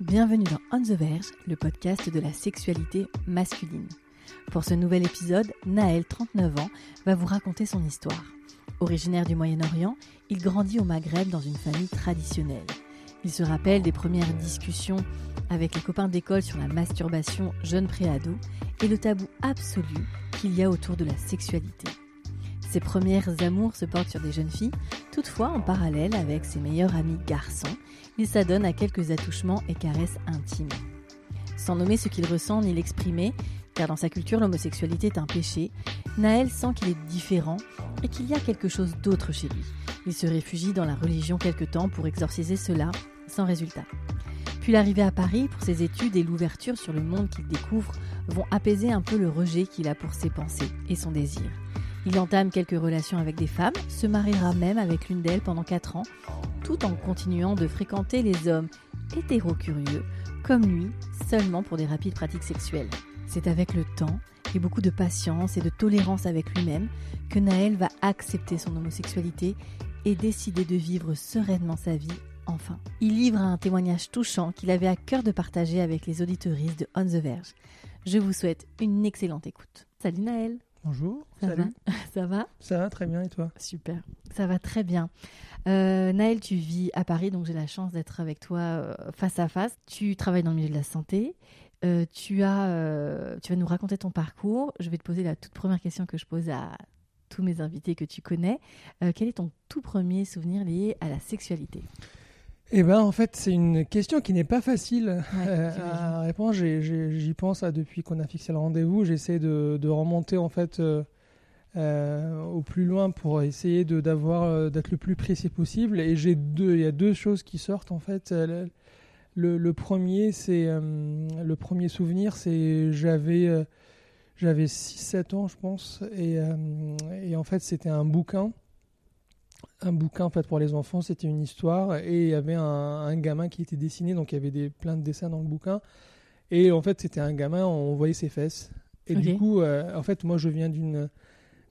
Bienvenue dans On the Verge, le podcast de la sexualité masculine. Pour ce nouvel épisode, Naël, 39 ans, va vous raconter son histoire. Originaire du Moyen-Orient, il grandit au Maghreb dans une famille traditionnelle. Il se rappelle des premières discussions avec les copains d'école sur la masturbation jeune préado et le tabou absolu qu'il y a autour de la sexualité. Ses premières amours se portent sur des jeunes filles, toutefois en parallèle avec ses meilleurs amis garçons, il s'adonne à quelques attouchements et caresses intimes. Sans nommer ce qu'il ressent ni l'exprimer, car dans sa culture l'homosexualité est un péché, Naël sent qu'il est différent et qu'il y a quelque chose d'autre chez lui. Il se réfugie dans la religion quelque temps pour exorciser cela, sans résultat. Puis l'arrivée à Paris pour ses études et l'ouverture sur le monde qu'il découvre vont apaiser un peu le rejet qu'il a pour ses pensées et son désir. Il entame quelques relations avec des femmes, se mariera même avec l'une d'elles pendant 4 ans, tout en continuant de fréquenter les hommes hétéro-curieux, comme lui, seulement pour des rapides pratiques sexuelles. C'est avec le temps et beaucoup de patience et de tolérance avec lui-même que Naël va accepter son homosexualité et décider de vivre sereinement sa vie enfin. Il livre un témoignage touchant qu'il avait à cœur de partager avec les auditeuristes de On the Verge. Je vous souhaite une excellente écoute. Salut Naël Bonjour, ça salut. Va ça va? Ça va très bien et toi? Super, ça va très bien. Euh, Naël, tu vis à Paris, donc j'ai la chance d'être avec toi euh, face à face. Tu travailles dans le milieu de la santé. Euh, tu, as, euh, tu vas nous raconter ton parcours. Je vais te poser la toute première question que je pose à tous mes invités que tu connais. Quel est ton tout premier souvenir lié à la sexualité? Eh ben en fait c'est une question qui n'est pas facile Ouais, euh, à répondre. J'y pense depuis qu'on a fixé le rendez-vous. J'essaie de, de remonter en fait euh, euh, au plus loin pour essayer de d'avoir d'être le plus précis possible. Et j'ai deux, il y a deux choses qui sortent en fait. Le, le premier c'est le premier souvenir c'est j'avais j'avais 6-7 ans je pense et, et en fait c'était un bouquin un bouquin en fait pour les enfants, c'était une histoire et il y avait un, un gamin qui était dessiné, donc il y avait des, plein de dessins dans le bouquin et en fait c'était un gamin, on voyait ses fesses. Et du coup euh, en fait moi je viens d'une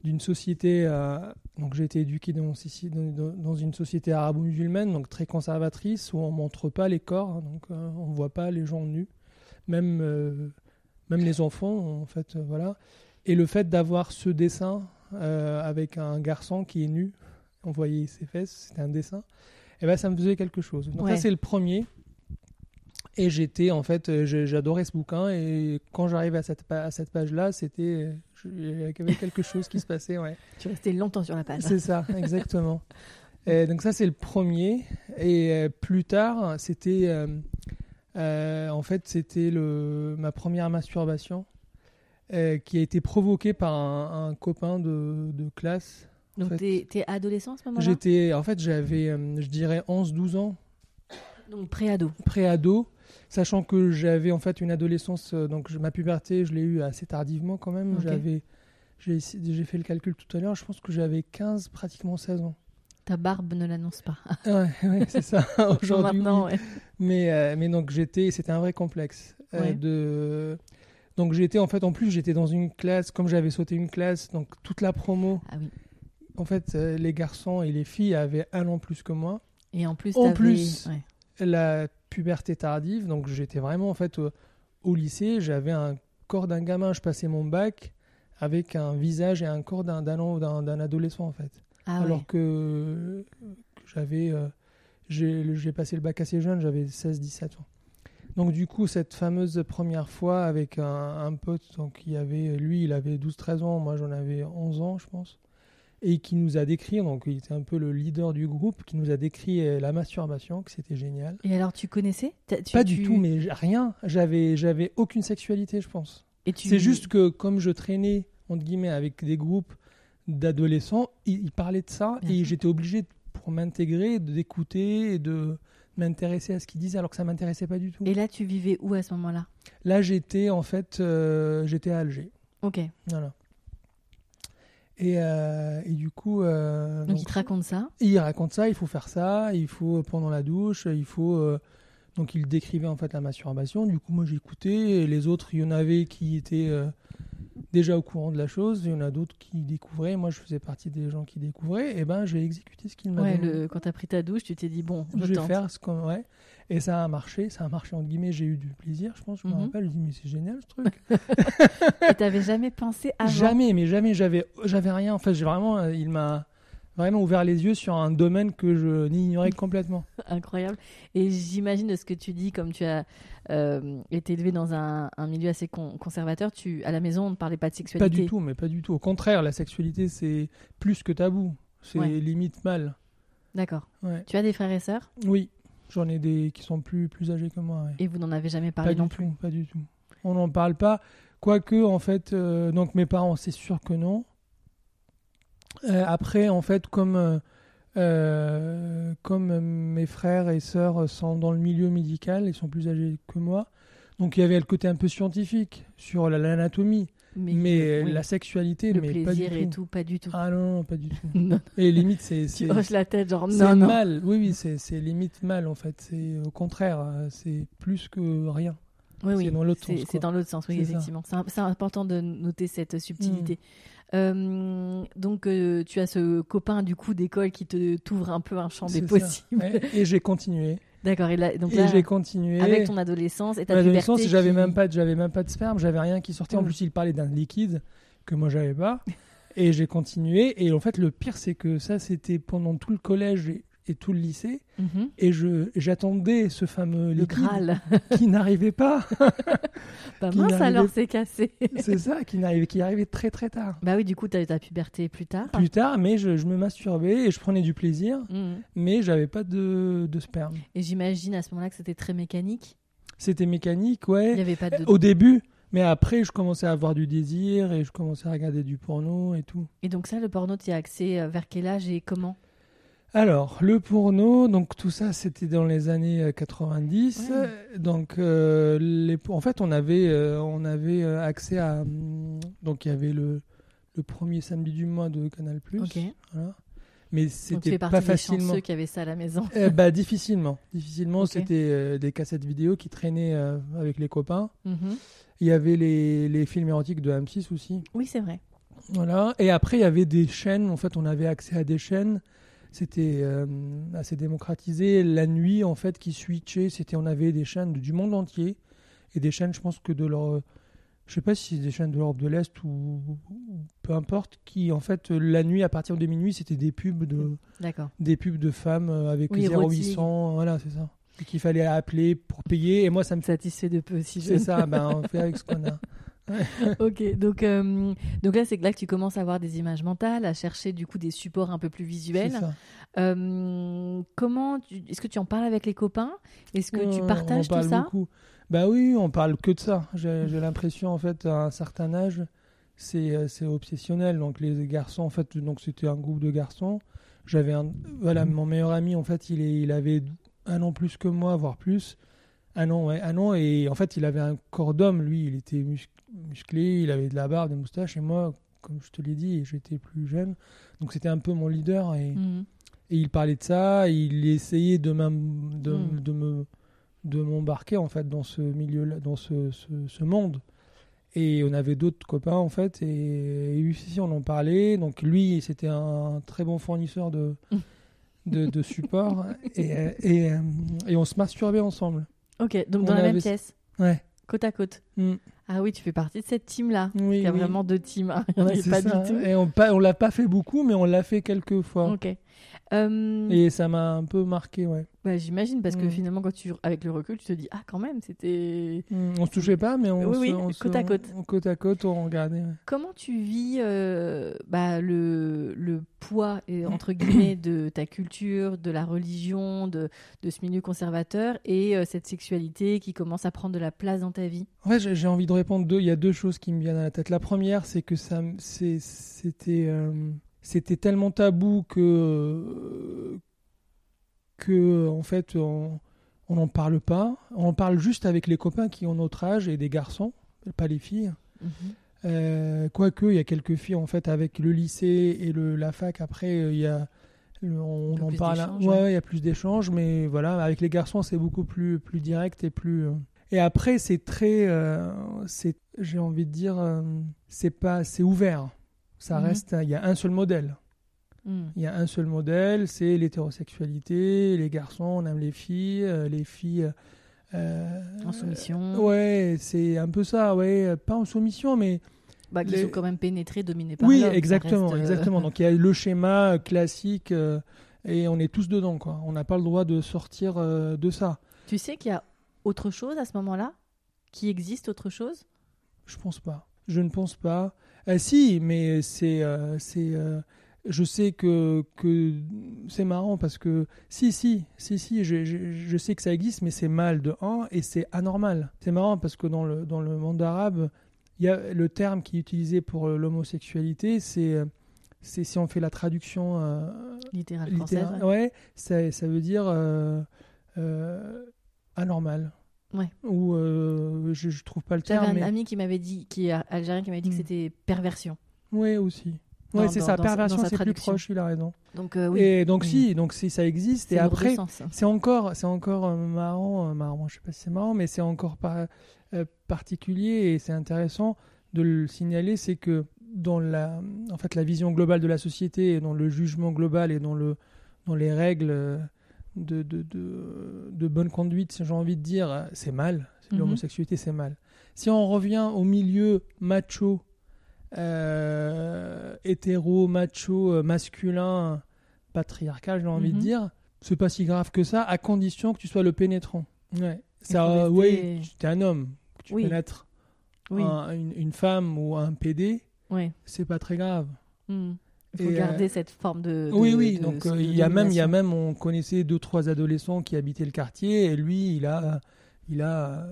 d'une société euh, donc j'ai été éduqué dans, dans, dans une société arabo-musulmane donc très conservatrice où on montre pas les corps hein, donc euh, on voit pas les gens nus. Même euh, même les enfants en fait voilà. Et le fait d'avoir ce dessin avec un garçon qui est nu on voyait ses fesses, c'était un dessin, et ben ça me faisait quelque chose. Donc Ouais. ça c'est le premier. Et j'étais en fait, euh, j'adorais ce bouquin et quand j'arrivais à cette, à cette page-là, c'était, euh, il y avait quelque chose qui se passait, ouais. Tu restais longtemps sur la page. C'est ça, exactement. Et donc ça c'est le premier. Et euh, plus tard, c'était, euh, euh, en fait, c'était le ma première masturbation euh, qui a été provoquée par un, un copain de, de classe. En Donc fait. t'es adolescent à ce moment-là? J'étais, en fait, j'avais, euh, je dirais, 11-12 ans, Donc pré-ado. pré-ado, sachant que j'avais en fait une adolescence, euh, donc ma puberté, je l'ai eu assez tardivement quand même. J'avais, j'ai, j'ai fait le calcul tout à l'heure, je pense que j'avais 15, pratiquement 16 ans. Ta barbe ne l'annonce pas. ouais, ouais, c'est ça, aujourd'hui. Maintenant, oui. ouais. Mais, euh, mais donc j'étais, c'était un vrai complexe. euh, Ouais. de... Donc j'étais en fait, en plus, j'étais dans une classe, comme j'avais sauté une classe, donc toute la promo, Ah oui. En fait, euh, les garçons et les filles avaient un an plus que moi. Et en plus, En plus, ouais. la puberté tardive, donc j'étais vraiment en fait au, au lycée, j'avais un corps d'un gamin, je passais mon bac avec un visage et un corps d'un adolescent en fait. Ah Alors ouais. que, que j'avais euh, j'ai j'ai passé le bac assez jeune, j'avais 16-17 ans. Donc du coup, cette fameuse première fois avec un, un pote, donc il avait, lui, il avait 12-13 ans, moi j'en avais 11 ans, je pense, et qui nous a décrit, donc il était un peu le leader du groupe, qui nous a décrit euh, la masturbation, que c'était génial. Et alors, tu connaissais? Tu- Pas tu- du tout, mais rien. J'avais, j'avais aucune sexualité, je pense. Et tu- C'est juste que comme je traînais entre guillemets avec des groupes d'adolescents, ils, ils parlaient de ça Bien et j'étais obligé pour m'intégrer, d'écouter et de m'intéresser à ce qu'ils disaient alors que ça m'intéressait pas du tout. Et là, tu vivais où à ce moment-là? Là, j'étais en fait, euh, j'étais à Alger. Ok. Voilà. Et, euh, et du coup. euh, Donc, donc, il te raconte ça. il raconte ça, il faut faire ça, il faut pendant la douche, il faut. euh, donc il décrivait en fait la masturbation. Du coup, moi j'écoutais. Et les autres, il y en avait qui étaient euh, déjà au courant de la chose. Il y en a d'autres qui découvraient. Moi, je faisais partie des gens qui découvraient. Et ben, j'ai exécuté ce qu'il m'a Ouais, donné. le... quand t'as pris ta douche, tu t'es dit, bon, je, je vais tente. faire ce qu'on. Ouais. Et ça a marché. Ça a marché entre guillemets. J'ai eu du plaisir, je pense. Je me Mhm. rappelle. Je dis mais c'est génial ce truc. Et t'avais jamais pensé avant? Jamais, mais jamais, j'avais, j'avais rien. En fait, j'ai vraiment, euh, il m'a vraiment ouvert les yeux sur un domaine que je n'ignorais complètement. Incroyable. Et j'imagine de ce que tu dis, comme tu as euh, été élevé dans un, un milieu assez con- conservateur, tu, à la maison, on ne parlait pas de Pas sexualité. du tout, mais pas du tout. Au contraire, la sexualité, c'est plus que tabou. C'est Ouais. limite mal. D'accord. Ouais. Tu as des frères et sœurs? Oui, j'en ai des qui sont plus, plus âgés que moi. ouais. et vous n'en avez jamais parlé Pas non du plus? tout, pas du tout. On n'en parle pas. Quoique, en fait, euh, donc mes parents, c'est sûr que non. Euh, après, en fait, comme, euh, comme mes frères et sœurs sont dans le milieu médical, ils sont plus âgés que moi. Donc il y avait le côté un peu scientifique sur la- l'anatomie, Mais, mais, euh, oui, la sexualité, le mais pas du plaisir tout. et tout, pas du tout. Ah non, non, pas du tout. Non, Et limite, c'est tu hoches la tête, genre c'est non, non. mal. Oui, oui, c'est limite mal en fait. C'est au contraire, c'est plus que rien. Oui, oui. c'est dans l'autre sens, C'est dans l'autre sens, oui, effectivement. C'est important de noter cette subtilité. Mm. Euh, donc, euh, tu as ce copain du coup d'école qui te t'ouvre un peu un champ des possibles. Ouais, Et j'ai continué. D'accord. Et là, donc et là, j'ai continué. avec ton adolescence et ta j'avais qui- même pas, de- j'avais même pas de sperme, j'avais rien qui sortait. En Mm. plus, il parlait d'un liquide que moi j'avais pas. Et j'ai continué. Et en fait, le pire, c'est que ça, c'était pendant tout le collège et, et tout le lycée. Mhm. Et je, j'attendais ce fameux le liquide Graal. qui n'arrivait pas. Bah mince alors, c'est cassé. c'est ça, qui n'arrivait, qui arrivait très très tard. bah oui, du coup, tu as eu ta puberté plus tard. Plus tard, mais je, je me masturbais et je prenais du plaisir, Mhm. mais j'avais pas de, de sperme. Et j'imagine à ce moment-là que c'était très mécanique. C'était mécanique, Il n'y ouais. avait pas de. Au début, mais après, je commençais à avoir du désir et je commençais à regarder du porno et tout. Et donc ça, le porno, tu y as accès euh, vers quel âge et comment? Alors, le porno, donc tout ça, c'était dans les années euh, 90. Ouais. Euh, Donc, euh, les, en fait, on avait, euh, on avait accès à. hum, Donc, il y avait le, le premier samedi du mois de Canal. Ok. Voilà. Mais c'était pas facilement. chanceux qui avaient ça à la maison. Bah, difficilement. Difficilement, c'était des cassettes vidéo qui traînaient avec les copains. Mhm. Il y avait les, les films érotiques de M6 aussi. Oui, c'est vrai. Voilà. Et après, il y avait des chaînes. En fait, on avait accès à des chaînes. C'était euh, assez démocratisé. La nuit, en fait, qui switchait, c'était on avait des chaînes du monde entier et des chaînes, je pense que de leur, je sais pas si des chaînes de l'Europe de l'Est ou, ou peu importe, qui en fait la nuit à partir de minuit, c'était des pubs de des pubs de femmes euh, avec Oui, 0800, voilà, c'est ça. Qu'il fallait appeler pour payer. Et moi, ça me fait. Satisfait de peu si C'est ça. Ben, on fait avec ce qu'on a. ok, donc, euh, donc là, c'est là que tu commences à avoir des images mentales, à chercher du coup des supports un peu plus visuels. Euh, comment. Est-ce que tu en parles avec les copains? Est-ce que tu partages on parle tout ça? beaucoup. Bah oui, on parle que de ça. J'ai l'impression, en fait, à un certain âge, c'est euh, c'est obsessionnel. Donc les garçons, en fait, donc c'était un groupe de garçons. J'avais un, voilà, mon meilleur ami, en fait, il, est, il avait un an plus que moi, voire plus. Un an, ouais, un an. Et en fait, il avait un corps d'homme, lui. Il était mus- musclé, il avait de la barbe, des moustaches. Et moi, comme je te l'ai dit, j'étais plus jeune. Donc c'était un peu mon leader. Et, Mhm. et il parlait de ça, il essayait de, de, Mm. de me de m'embarquer en fait dans ce milieu dans ce, ce, ce monde et on avait d'autres copains en fait et, et lui aussi on en parlait donc lui c'était un très bon fournisseur de de, de support et, et, et on se masturbait ensemble Ok, donc On dans la même pièce, ouais côte à côte. Mm. Ah oui, tu fais partie de cette team-là. oui, Il y a oui. vraiment deux teams. Il n'y en avait C'est pas ça. du tout. et on on l'a pas fait beaucoup mais on l'a fait quelques fois Ok. Euh, et ça m'a un peu marqué ouais bah, J'imagine, parce que Mm. finalement, quand tu, avec le recul, tu te dis Ah, quand même, c'était. Mm, on se touchait pas mais on Oui, se, oui, on se- côte à côte. on- côte à côte on regardait ouais. Comment tu vis euh, bah, le, le poids, entre guillemets, de ta culture, de la religion, de, de ce milieu conservateur et euh, cette sexualité qui commence à prendre de la place dans ta vie? Ouais, j'ai j'ai envie de répondre deux. Il y a deux choses qui me viennent à la tête. La première, c'est que ça, c'était, euh, c'était tellement tabou que que en fait on n'en parle pas. On en parle juste avec les copains qui ont notre âge et des garçons, pas les filles. Mhm. Euh, Quoique, il y a quelques filles en fait avec le lycée et le, la fac. Après, euh, il y a, le- on en parle. Ouais, ouais. il y a plus d'échanges, mais voilà, avec les garçons, c'est beaucoup plus plus direct et plus. euh, Et après, c'est très, euh, c'est, j'ai envie de dire, euh, c'est pas, c'est ouvert. Ça Mhm. reste, il y a un seul modèle. Mm. Il y a un seul modèle, c'est l'hétérosexualité. Les garçons, on aime les filles. euh, les filles. euh, En soumission. Ouais, c'est un peu ça, ouais. Pas en soumission, mais. Bah, qui les- sont quand même pénétrés, dominés par Oui, exactement, reste, euh, exactement. Donc il y a le schéma euh, classique euh, et on est tous dedans, quoi. On n'a pas le droit de sortir euh, de ça. Tu sais qu'il y a autre chose à ce moment-là? Qui existe autre chose? Je pense pas. Je ne pense pas. Euh, si, mais c'est, euh, c'est. euh, je sais que, que c'est marrant parce que si, si, si, si, je, je, je sais que ça existe, mais c'est mal de 1 et c'est anormal. C'est marrant parce que dans le, dans le monde arabe, il y a le terme qui est utilisé pour l'homosexualité, c'est, c'est si on fait la traduction euh, Littéraire française littéraire, ouais. ouais, ça, ça veut dire euh, euh, anormal. Ouais. Ou euh, je, je trouve pas le J'avais terme. un mais... ami qui m'avait dit, qui est algérien, qui m'avait dit que Mm. c'était perversion. Oui, aussi. Ouais, c'est ça. Perversion, c'est plus proche. Il a raison. Donc euh, oui, Et donc si, donc si ça existe. Et après, sens. c'est encore, c'est encore euh, marrant, euh, marrant. Je sais pas si c'est marrant, mais c'est encore pas particulier et c'est intéressant de le signaler, c'est que dans la, en fait, la vision globale de la société, et dans le jugement global et dans le, dans les règles de, de, de, de bonne conduite, j'ai envie de dire, euh, c'est mal. Mhm. L'homosexualité, c'est mal. Si on revient au milieu macho, euh, hétéro, macho, euh, masculin, patriarcal, j'ai envie Mhm. de dire, c'est pas si grave que ça, à condition que tu sois le pénétrant. Ouais. Ça, oui, tu es un homme, que tu Oui. pénètres Oui, un- une, une femme ou un PD, c'est pas très grave. Mm. Il faut Et, euh, garder cette forme de. de- oui, oui. de- Donc euh, il y a même, il y a même, on connaissait deux trois adolescents qui habitaient le quartier et lui, il a, il a,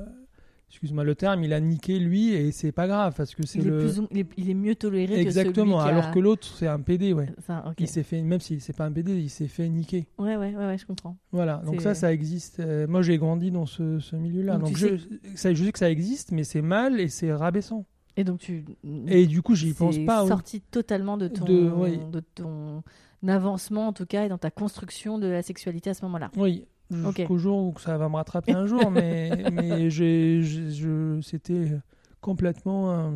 excuse-moi le terme, il a niqué lui et c'est pas grave parce que c'est Il, est le ou- il, est, il est mieux toléré exactement. que celui Alors a... que l'autre c'est un PD, ouais. Ça. Il s'est fait, même si c'est pas un PD, il s'est fait niquer. Ouais, ouais, ouais, ouais, je comprends. Voilà. Donc ça, ça existe. Euh, moi, j'ai grandi dans ce, ce milieu-là. Donc je, ça, je sais que ça existe, mais c'est mal et c'est rabaissant. Et donc tu. Et du coup, j'y pense pas. oui. sorti totalement de ton, De- oui. de ton avancement, en tout cas, et dans ta construction de la sexualité à ce moment-là. Oui, jusqu'au jour où ça va me rattraper un jour, mais, mais c'était complètement. euh,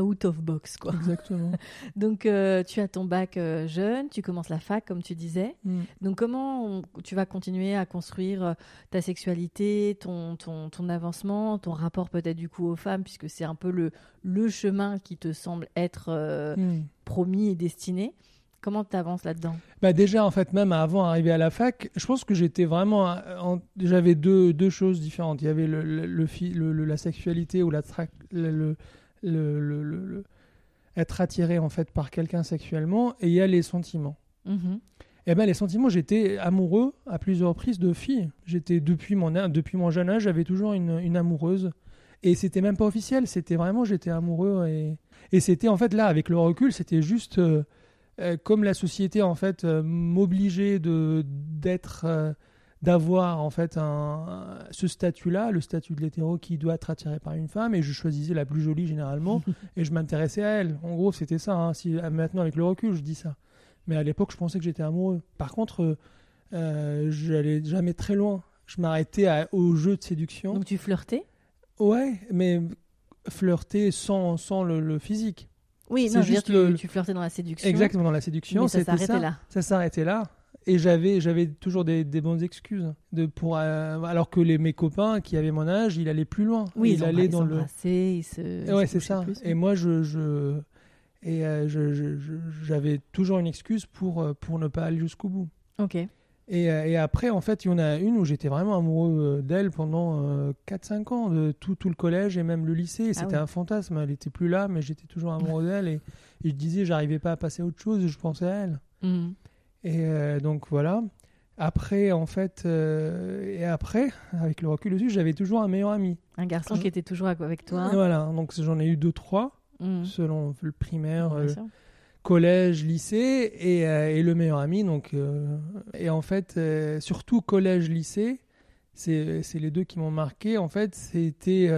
Out of box, quoi. exactement. Donc, euh, tu as ton bac euh, jeune, tu commences la fac, comme tu disais. Mm. Donc, comment on- tu vas continuer à construire euh, ta sexualité, ton, ton, ton avancement, ton rapport peut-être du coup aux femmes, puisque c'est un peu le, le chemin qui te semble être Mm. promis et destiné. Comment tu avances là-dedans? Bah déjà, en fait, même avant d'arriver à la fac, je pense que j'étais vraiment. en- J'avais deux, deux choses différentes. Il y avait le, le, la sexualité ou la tra- le, le, le- le- le- le- être attiré en fait par quelqu'un sexuellement, et il y a les sentiments. Mhm. Eh ben les sentiments, j'étais amoureux à plusieurs reprises de filles. J'étais depuis mon depuis mon jeune âge, j'avais toujours une, une amoureuse. Et c'était même pas officiel, c'était vraiment j'étais amoureux et et c'était en fait là avec le recul, c'était juste euh, euh, comme la société en fait euh, m'obligeait de d'être d'avoir en fait un, ce statut-là, le statut de l'hétéro qui doit être attiré par une femme, et je choisissais la plus jolie généralement, et je m'intéressais à elle. En gros, c'était ça. hein. Si, maintenant, avec le recul, je dis ça. Mais à l'époque, je pensais que j'étais amoureux. Par contre, euh, euh, j'allais jamais très loin. Je m'arrêtais au jeu de séduction. Donc, tu flirtais? Ouais, mais flirter sans, sans le, le physique. Oui, C'est non, je veux dire, juste tu, le- tu flirtais dans la séduction. Exactement, dans la séduction, Mais ça s'arrêtait là. Ça s'arrêtait là. Et j'avais, j'avais toujours des, des bonnes excuses. De, pour, euh, alors que les, mes copains qui avaient mon âge, il allait plus loin. Oui, il ils allait dans le. ils se. Ouais, c'est ça. plus, et moi, je, je et euh, j'avais toujours une excuse pour euh, pour ne pas aller jusqu'au bout. Ok. Et, euh, et après, en fait, il y en a une où j'étais vraiment amoureux d'elle pendant euh, 4-5 ans, de tout, tout le collège et même le lycée. Ah C'était oui. un fantasme. Elle était plus là, mais j'étais toujours amoureux d'elle. Et, et je disais, j'arrivais pas à passer à autre chose, je pensais à elle. Mhm. Et euh, donc voilà. Après, en fait, euh, et après, avec le recul dessus, j'avais toujours un meilleur ami. Un garçon Je- qui était toujours avec toi. Et voilà, donc j'en ai eu deux, trois, Mhm. selon le primaire, euh, collège, lycée et, et le meilleur ami. Donc, et en fait, surtout collège, lycée, c'est c'est les deux qui m'ont marqué. En fait, c'était.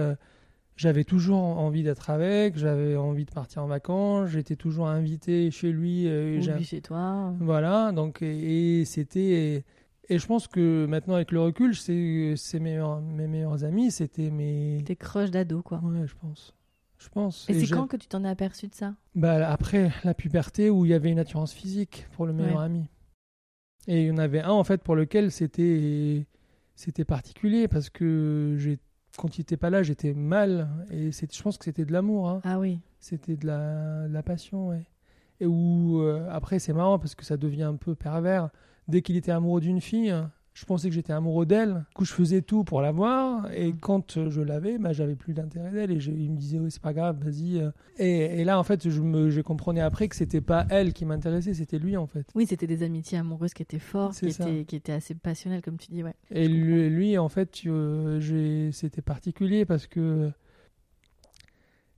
J'avais toujours envie d'être avec, j'avais envie de partir en vacances, j'étais toujours invité chez lui. euh, Ou chez toi. voilà, donc et, et c'était et je pense que maintenant avec le recul, c'est meilleurs mes meilleurs amis, c'était mes Tes crushs d'ado, quoi. ouais, je pense. Je pense. Et, c'est quand que tu t'en es aperçu de ça? Bah, après la puberté où il y avait une attirance physique pour le meilleur Ouais. ami. Et il y en avait un en fait pour lequel c'était c'était particulier parce que j'ai quand il était pas là, j'étais mal et je pense que c'était de l'amour hein. Ah oui. C'était de la, de la passion, ouais. Et où, euh, après, c'est marrant parce que ça devient un peu pervers. Dès qu'il était amoureux d'une fille, je pensais que j'étais amoureux d'elle. Du coup, je faisais tout pour l'avoir. Et Mm. quand euh, je l'avais, bah, j'avais plus d'intérêt d'elle. Et je- il me disait, oui, c'est pas grave, vas-y. euh. Et, et là, en fait, je, me, je comprenais après que c'était pas elle qui m'intéressait, c'était lui, en fait. Oui, c'était des amitiés amoureuses qui étaient fortes, qui étaient, qui étaient assez passionnelles, comme tu dis, ouais. Et lui, lui, en fait, euh, c'était particulier parce que.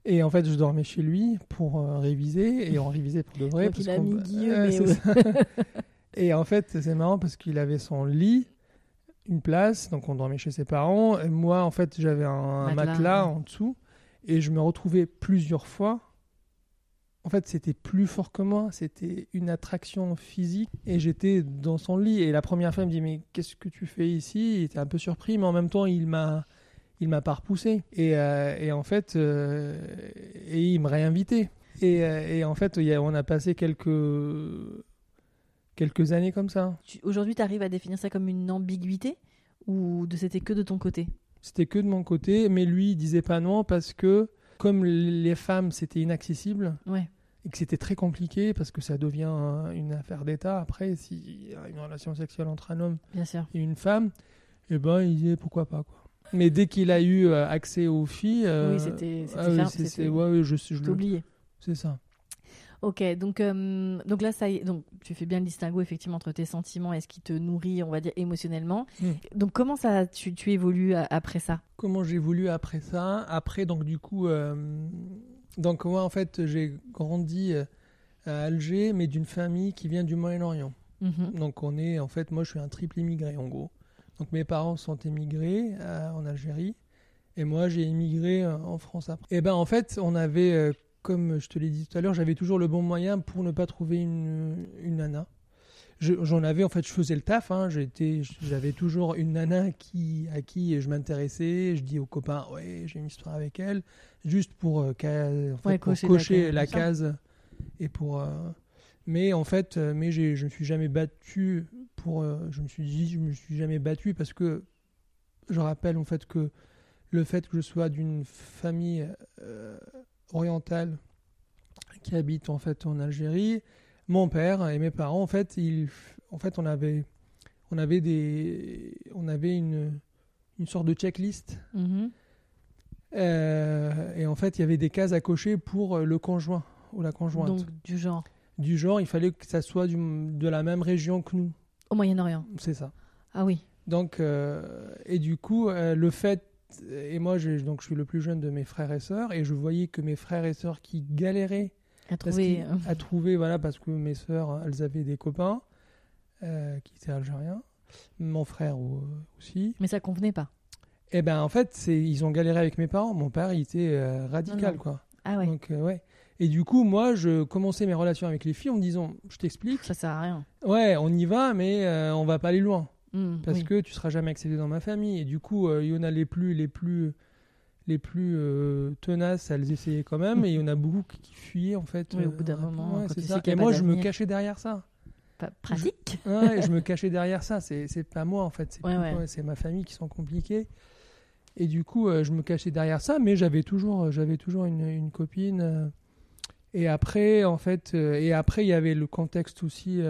Et en fait, je dormais chez lui pour euh, réviser, et on révisait pour de vrai. Donc parce il a qu'on- mis Guillaume, Ouais, mais c'est ouais. et en fait, c'est marrant parce qu'il avait son lit, une place, donc on dormait chez ses parents. Et moi, en fait, j'avais un, un Matelas, matelas, ouais. en dessous, et je me retrouvais plusieurs fois. En fait, c'était plus fort que moi, c'était une attraction physique, et j'étais dans son lit. Et la première fois, il me dit Mais qu'est-ce que tu fais ici? Il était un peu surpris, mais en même temps, il m'a. Il m'a pas repoussé. Et, euh, et en fait, euh, et il me réinvitait. Et, euh, et en fait, on a passé quelques, quelques années comme ça. Aujourd'hui, tu arrives à définir ça comme une ambiguïté ou de c'était que de ton côté? C'était que de mon côté, mais lui, il disait pas non parce que, comme les femmes, c'était inaccessible Ouais. et que c'était très compliqué parce que ça devient un- une affaire d'État après, s'il y a une relation sexuelle entre un homme Bien sûr. et une femme, et ben, il disait pourquoi pas, quoi. Mais dès qu'il a eu euh, accès aux filles. euh, oui, c'était ah oui, ouais, je, je oublié. C'est ça. Ok, donc, euh, donc là, ça y est, donc tu fais bien le distinguo effectivement entre tes sentiments et ce qui te nourrit, on va dire, émotionnellement. Mm. Donc comment ça, tu, tu évolues a- après ça? Comment j'ai voulu après ça? Après, donc du coup, euh, donc moi en fait, j'ai grandi euh, à Alger, mais d'une famille qui vient du Moyen-Orient. Mhm. Donc on est, en fait, moi je suis un triple immigré en gros. Donc mes parents sont émigrés euh, en Algérie, et moi j'ai émigré euh, en France après. Et ben en fait, on avait, euh, comme je te l'ai dit tout à l'heure, j'avais toujours le bon moyen pour ne pas trouver une, une nana. Je- J'en avais, en fait, je faisais le taf. Hein, J'avais toujours une nana qui, à qui je m'intéressais. Je dis aux copains, ouais, j'ai une histoire avec elle, juste pour, euh, ca- en fait, Ouais, pour cocher cocher, la la, case. Et pour, euh, mais en fait, euh, mais je me suis jamais battu pour. euh, je me suis dit, je me suis jamais battu parce que je rappelle en fait que le fait que je sois d'une famille orientale qui habite en fait en Algérie, mon père et mes parents en fait, ils, en fait, on avait, on avait des, on avait une, une sorte de checklist. Mhm. Euh, et en fait, il y avait des cases à cocher pour euh, le conjoint ou la conjointe. Donc du genre Du genre, il fallait que ça soit du- de la même région que nous. au Moyen-Orient. C'est ça. Ah oui. Donc, euh, et du coup, euh, le fait, et moi, j'ai- donc, je suis le plus jeune de mes frères et sœurs, et je voyais que mes frères et sœurs qui galéraient À trouver. euh, à trouver, voilà, parce que mes sœurs, elles avaient des copains euh, qui étaient algériens, mon frère au- aussi. Mais ça convenait pas. Et ben, en fait, c'est, ils ont galéré avec mes parents. Mon père, il était euh, radical, Non, non. quoi. Ah ouais. Donc, euh, ouais. Et du coup, moi, je commençais mes relations avec les filles en me disant, je t'explique, Ça sert à rien. ouais, on y va, mais euh, on va pas aller loin. Mm, parce oui. que tu seras jamais accepté dans ma famille. Et du coup euh, il y en a les plus les plus les plus euh, tenaces elles essayaient quand même. Et il y en a beaucoup qui, qui fuyaient en fait Oui, au euh, bout d'un moment, ouais, c'est ça. et moi je me cachais derrière ça. Pas pratique. ouais, je me cachais derrière ça. C'est pas moi en fait. C'est Ouais, ma famille qui sont compliquées. Et du coup euh, je me cachais derrière ça. Mais j'avais toujours j'avais toujours une, une copine et après en fait et après il y avait le contexte aussi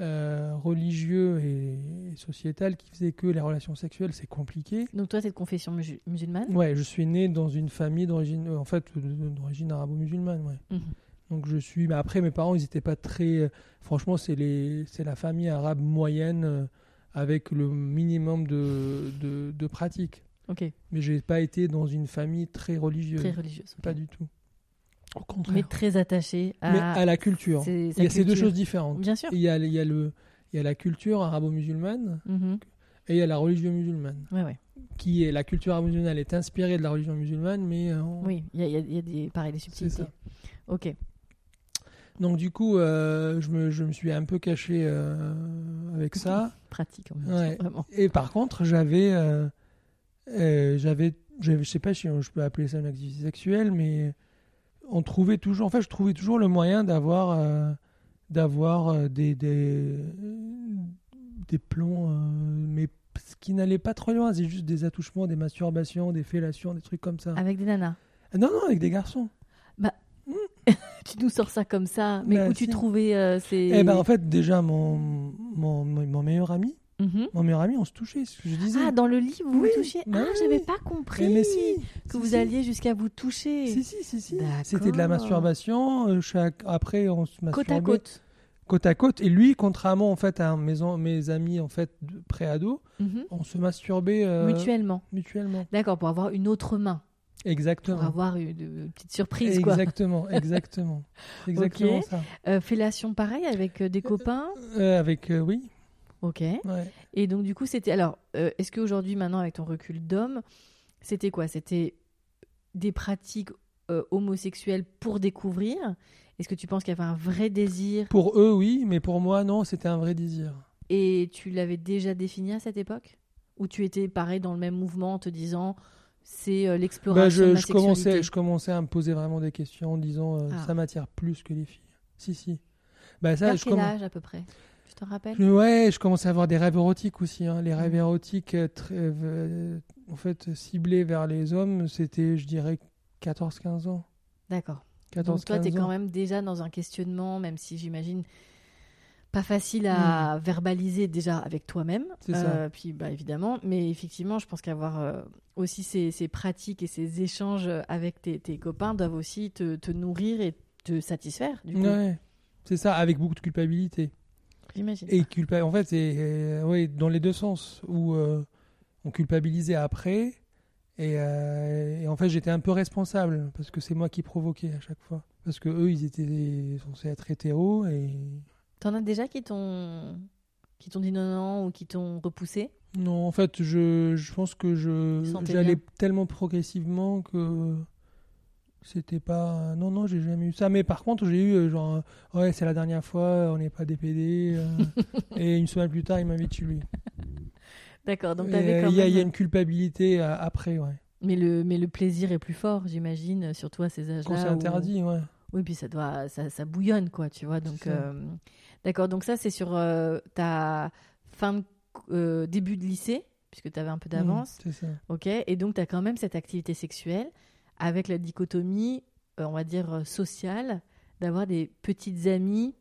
euh, religieux et, et sociétal qui faisait que les relations sexuelles c'est compliqué. Donc toi, t'es de confession musu- musulmane? Ouais, je suis né dans une famille d'origine, euh, en fait, d'origine arabo-musulmane, ouais. Mhm. Donc je suis, mais après mes parents, ils n'étaient pas très, euh, franchement, c'est les, c'est la famille arabe moyenne euh, avec le minimum de, de, de pratiques. Ok. Mais j'ai pas été dans une famille très religieuse, Très religieuse. pas du tout. Au contraire. mais très attaché à, Mais à la culture. ses- Il y a ces deux choses différentes. Bien sûr. Il y a, il y a le, il y a la culture arabo-musulmane Mhm. et il y a la religion musulmane. Ouais, ouais. Qui est la culture arabo-musulmane est inspirée de la religion musulmane, mais euh, on- Oui, il y a, y y des, pareil, des c'est subtilités. ça. Ok. Donc du coup, euh, je, me, je me suis un peu caché euh, avec ça. Pratique, en même Ouais. vraiment. Et par contre, j'avais, euh, j'avais, j'avais- je sais pas si je peux appeler ça une activité sexuelle, mais on trouvait toujours, en fait, je trouvais toujours le moyen d'avoir, euh, d'avoir euh, des, des, des plans, euh, mais ce qui n'allait pas trop loin, c'est juste des attouchements, des masturbations, des fellations, des trucs comme ça. Avec des nanas. Non, non, avec des garçons. Tu nous sors ça comme ça, mais Bah, où tu trouvais euh, ces... Eh ben, en fait, déjà, mon, mon, mon meilleur ami, Mhm. mon meilleur ami, on se touchait, c'est ce que je disais. Ah, dans le lit, vous Oui, vous touchiez bah Ah, oui. j'avais pas compris Eh, mais si, que si, vous si. alliez jusqu'à vous toucher. Si, si, si, si. C'était de la masturbation. euh, chaque... Après, on se Côte à masturbait côte. côte à côte. Et lui, contrairement en fait à mes, amis en fait de pré-ado, Mhm. on se masturbait euh, Mutuellement. mutuellement. D'accord, pour avoir une autre main. Pour Exactement. avoir une, une petite surprise, quoi. Exactement, exactement. Exactement ça. Euh, fellation, pareil, avec euh, des copains. Euh, avec oui, Ok. ouais. Et donc, du coup, c'était. Alors, euh, est-ce qu'aujourd'hui, maintenant, avec ton recul d'homme, c'était quoi? C'était des pratiques euh, homosexuelles pour découvrir? Est-ce que tu penses qu'il y avait un vrai désir? Pour eux, oui, mais pour moi, non, c'était un vrai désir. et tu l'avais déjà défini à cette époque? Ou tu étais pareil dans le même mouvement en te disant c'est euh, l'exploration Bah, de je, je commençais, sexualité? je commençais à me poser vraiment des questions en disant euh, Ah. ça m'attire plus que les filles. Si, si. Bah, ça, je quel comm- âge à peu près? Tu t'en rappelles? Ouais, je commençais à avoir des rêves érotiques aussi. hein. Les rêves Mhm. érotiques, euh, très, euh, en fait, ciblés vers les hommes, c'était, je dirais, 14-15 ans. D'accord. 14, Donc toi, tu es 15 quand même déjà dans un questionnement, même si j'imagine pas facile à verbaliser déjà avec toi-même. C'est ça. Euh, puis bah, évidemment, mais effectivement, je pense qu'avoir euh, aussi ces, ces pratiques et ces échanges avec tes, tes copains doivent aussi te, te nourrir et te satisfaire, du coup. Ouais, c'est ça, avec beaucoup de culpabilité. J'imagine. Et culpa... en fait, c'est euh, ouais, dans les deux sens, où euh, on culpabilisait après, et, euh, et en fait, j'étais un peu responsable, parce que c'est moi qui provoquais à chaque fois. Parce que eux, ils étaient censés être hétéros, et T'en as déjà qui t'ont qui t'ont dit non, non ou qui t'ont repoussé? Non, en fait, je, je pense que je j'allais tellement progressivement que c'était pas. Non, non, j'ai jamais eu ça. Mais par contre, j'ai eu euh, genre, euh, ouais, c'est la dernière fois, on n'est pas des PD. euh, et une semaine plus tard, il m'invite chez lui. D'accord, donc Et, t'avais euh, quand Il y, a- même... il y a une culpabilité euh, après, ouais. mais, le, mais le plaisir est plus fort, j'imagine, surtout à ces âges-là. C'est où- interdit, ouais. Oui, puis ça doit, ça, ça bouillonne, quoi, tu vois. Donc, euh, d'accord. Donc ça, c'est sur euh, ta fin, de, euh, début de lycée, puisque tu avais un peu d'avance, Mm, c'est ça. ok. Et donc, tu as quand même cette activité sexuelle avec la dichotomie, euh, on va dire euh, sociale, d'avoir des petites amies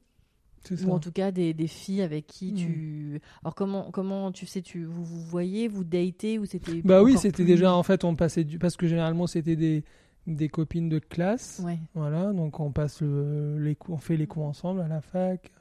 ou en tout cas des, des filles avec qui Mm. tu. Alors comment, comment tu sais, tu vous vous voyez, vous datez ou c'était Bah oui, c'était plus- déjà, en fait, on passait du. Parce que généralement, c'était des, des copines de classe. Ouais. Voilà, donc on passe le- les cours, on fait les cours ensemble à la fac.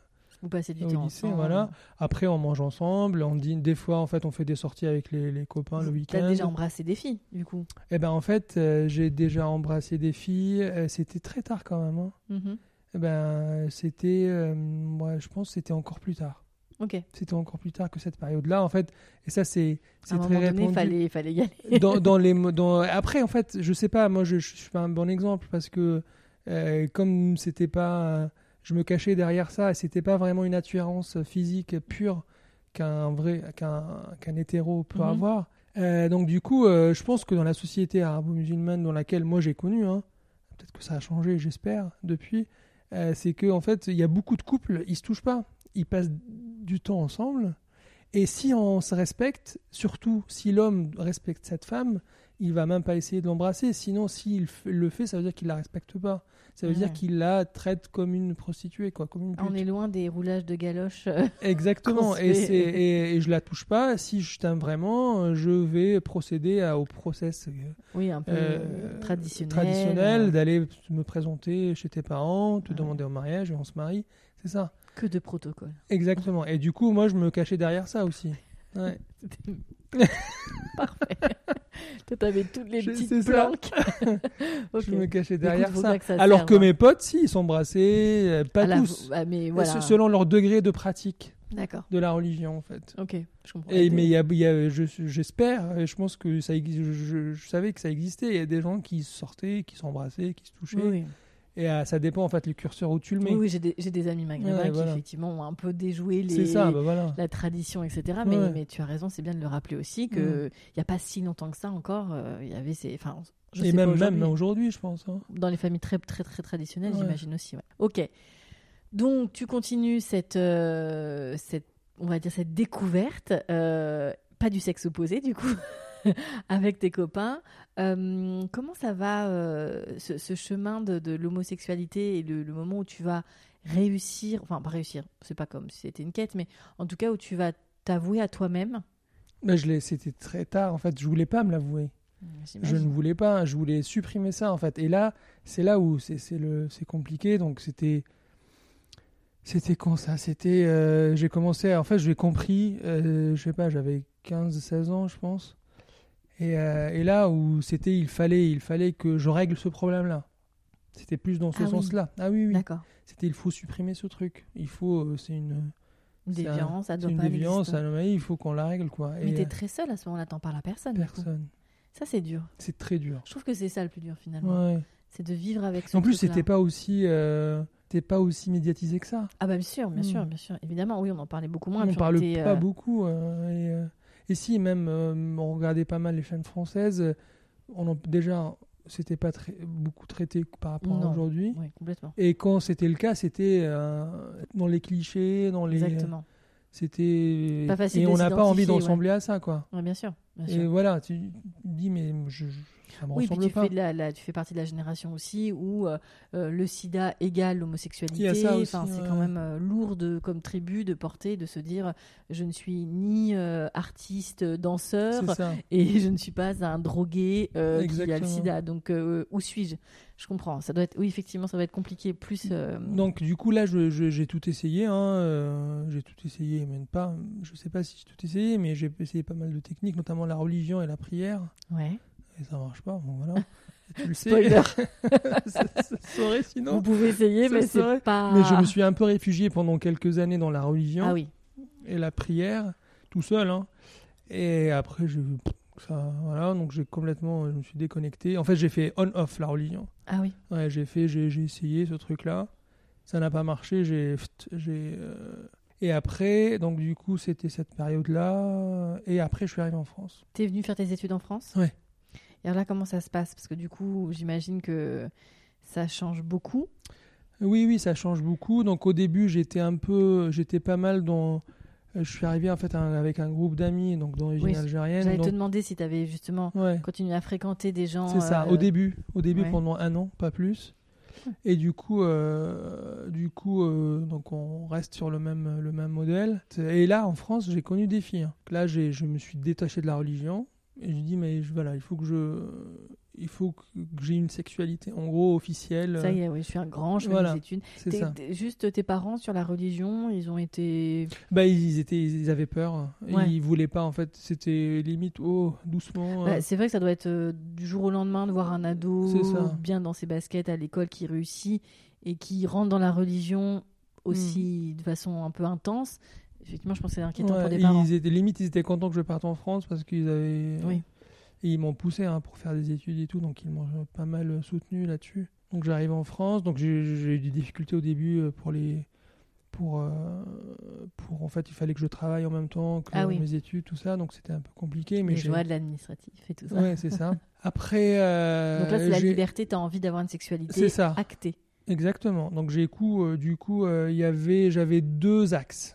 Vous passez du Au temps lycée, ensemble. voilà. Après, on mange ensemble, on dîne. Des fois, en fait, on fait des sorties avec les, les copains le T'as week-end. déjà embrassé des filles, du coup? Eh ben, en fait, euh, j'ai déjà embrassé des filles. Euh, c'était très tard quand même. hein. Mhm. Eh ben, c'était, euh, moi, je pense, que c'était encore plus tard. Ok. C'était encore plus tard que cette période-là, en fait. Et ça, c'est, À c'est un très moment donné, répandu. fallait, fallait y aller. dans, dans les dans... après en fait je sais pas moi je, je suis pas un bon exemple parce que euh, comme c'était pas je me cachais derrière ça et c'était pas vraiment une attirance physique pure qu'un vrai qu'un hétéro peut Mhm. avoir Euh, donc du coup euh, je pense que dans la société arabo-musulmane dans laquelle moi j'ai connu hein, peut-être que ça a changé j'espère depuis euh, c'est que en fait il y a beaucoup de couples ils se touchent pas ils passent du temps ensemble et si on se respecte, surtout si l'homme respecte cette femme, il va même pas essayer de l'embrasser. Sinon, s'il le fait, ça veut dire qu'il la respecte pas. Ça veut Ouais. dire qu'il la traite comme une prostituée, quoi, comme une pute. On est loin des roulages de galoches. euh, Exactement. Et, c'est- et, et je la touche pas. Si je t'aime vraiment, je vais procéder à- au process euh, oui, un peu euh, traditionnel. traditionnel euh, d'aller me présenter chez tes parents, te Ouais. demander au mariage et on se marie. C'est ça. Que de protocole. Exactement. Et du coup, moi, je me cachais derrière ça aussi. Ouais. Parfait. T'avais toutes les Je- petites planques. Je me cachais derrière ça. pas que ça Alors serve, que hein. mes potes, si, ils s'embrassaient, euh, pas tous. ah, mais voilà. Se- Selon leur degré de pratique D'accord. de la religion, en fait. Ok, je comprends. Et, mais il y a, il y a- je- j'espère, je pense que ça je, je- je savais que ça existait. Il y a des gens qui sortaient, qui s'embrassaient, qui se touchaient. Oui, oui. Et euh, ça dépend en fait le curseur où tu le mets. Oui, oui, j'ai des, amis maghrébins Ouais, qui voilà. effectivement ont un peu déjoué les, ça, bah voilà. la tradition, etc. Mais, Ouais. mais tu as raison, c'est bien de le rappeler aussi que il n'y a pas si longtemps que ça encore, euh, il y avait ces, enfin, je et sais même, aujourd'hui. je pense. hein. dans les familles très très très traditionnelles, Ouais. j'imagine aussi. Ok. Donc tu continues cette, euh, cette, on va dire cette découverte, pas du sexe opposé du coup, avec tes copains. Euh, comment ça va euh, ce, ce chemin de, de l'homosexualité et le, le moment où tu vas réussir, enfin pas réussir, c'est pas comme si c'était une quête, mais en tout cas où tu vas t'avouer à toi-même? Mais je l'ai- c'était très tard. En fait, je voulais pas me l'avouer. Je ne voulais pas. Je voulais supprimer ça en fait. Et là, c'est là où c'est c'est le c'est compliqué. Donc c'était c'était quand ça? C'était euh, j'ai commencé. En fait, j'ai compris. euh, je sais pas. J'avais 15-16 ans, je pense. Et, euh, et là où c'était, il fallait il fallait que je règle ce problème-là. C'était plus dans ce Ah oui. sens-là. Ah oui oui. D'accord. C'était il faut supprimer ce truc. Il faut euh, c'est une c'est un- déviance, ça doit une pas déviance, anomalie. Il faut qu'on la règle quoi. Mais t'es euh, très seule à ce moment-là, t'en parles à personne. personne. Ça, c'est dur. C'est très dur. Je trouve que c'est ça le plus dur finalement. Ouais. C'est de vivre avec ce En plus, c'était pas aussi, euh, pas aussi médiatisé que ça. Ah bah bien sûr, bien sûr, Hmm. bien sûr. Évidemment, oui, on en parlait beaucoup moins. on puis parle pas euh, beaucoup. euh, et, et si même, euh, on regardait pas mal les chaînes françaises. euh, On en, déjà, c'était pas très, beaucoup traité par rapport Non. à aujourd'hui. Oui, complètement. Et quand c'était le cas, c'était euh, dans les clichés, dans les. Exactement. C'était. Pas facile et on n'a pas envie d'en ressembler à ça, quoi. Ouais, bien sûr. Bien Et voilà, tu tu dis, mais je, je- ça me Oui, puis tu pas. fais, de la, la- tu fais partie de la génération aussi où euh, euh, le sida égale l'homosexualité. Enfin, c'est quand même euh, lourd de, comme tribu de porter, de se dire je ne suis ni euh, artiste, danseur, et je ne suis pas un drogué euh, qui a le sida. Donc, où suis-je? Je comprends. Ça doit être, oui, effectivement, ça va être compliqué. Plus. euh, Donc du coup là j'ai tout essayé, hein, euh, j'ai tout essayé, même pas, je sais pas si j'ai tout essayé, mais j'ai essayé pas mal de techniques, notamment la religion et la prière, Ouais. Et ça marche pas, bon voilà. tu le sais, Spoiler. ça, ça se saurait sinon. Vous pouvez essayer, Ça mais serait- c'est pas. Mais je me suis un peu réfugié pendant quelques années dans la religion Ah oui. et la prière, tout seul, hein. et après pff, ça, voilà, donc j'ai complètement, je me suis déconnecté. En fait j'ai fait on-off la religion. Ah oui. Ouais, j'ai fait, j'ai j'ai essayé ce truc-là. Ça n'a pas marché. J'ai, j'ai. euh, Et après, donc du coup, c'était cette période-là. Et après, je suis arrivé en France. T'es venu faire tes études en France? Ouais. Et alors là, comment ça se passe? Parce que du coup, j'imagine que ça change beaucoup. Oui, oui, ça change beaucoup. Donc au début, j'étais un peu, j'étais pas mal dans. Je suis arrivé en fait un- avec un groupe d'amis, donc d'origine Oui, algérienne. J'allais donc- te demander si tu avais justement Ouais. continué à fréquenter des gens. C'est ça, euh, au début, au début ouais. pendant un an, pas plus. Et du coup, euh, du coup, euh, donc on reste sur le même le même modèle. Et là, en France, j'ai connu des filles. hein. Là, je me suis détaché de la religion et je dis mais je- voilà, il faut que je, il faut que j'ai une sexualité, en gros officielle. Ça y est, oui, je suis un grand, je fais Voilà, mes études. c'est T'es- ça. juste tes parents sur la religion, ils ont été. Bah ils étaient, ils avaient peur. Ouais. Ils voulaient pas en fait. C'était limite oh doucement. Bah, euh. c'est vrai que ça doit être euh, du jour au lendemain de voir un ado bien dans ses baskets à l'école qui réussit et qui rentre dans la religion aussi de façon un peu intense. Effectivement, je pense que c'est inquiétant Ouais, pour des et parents. Ils étaient limite, ils étaient contents que je parte en France parce qu'ils avaient. Oui. Et ils m'ont poussé hein, pour faire des études et tout, donc ils m'ont pas mal soutenu là-dessus. Donc j'arrive en France, donc j'ai eu des difficultés au début euh, pour les. Pour, euh, pour en fait, il fallait que je travaille en même temps que Ah oui. mes études, tout ça, donc c'était un peu compliqué. Mais Les joies de l'administratif et tout ça. Ouais, c'est ça. Après. euh, Donc là, c'est la j'ai- liberté, tu as envie d'avoir une sexualité ça. actée. Exactement. Donc j'ai coup, euh, du coup, euh, il y avait, j'avais deux axes.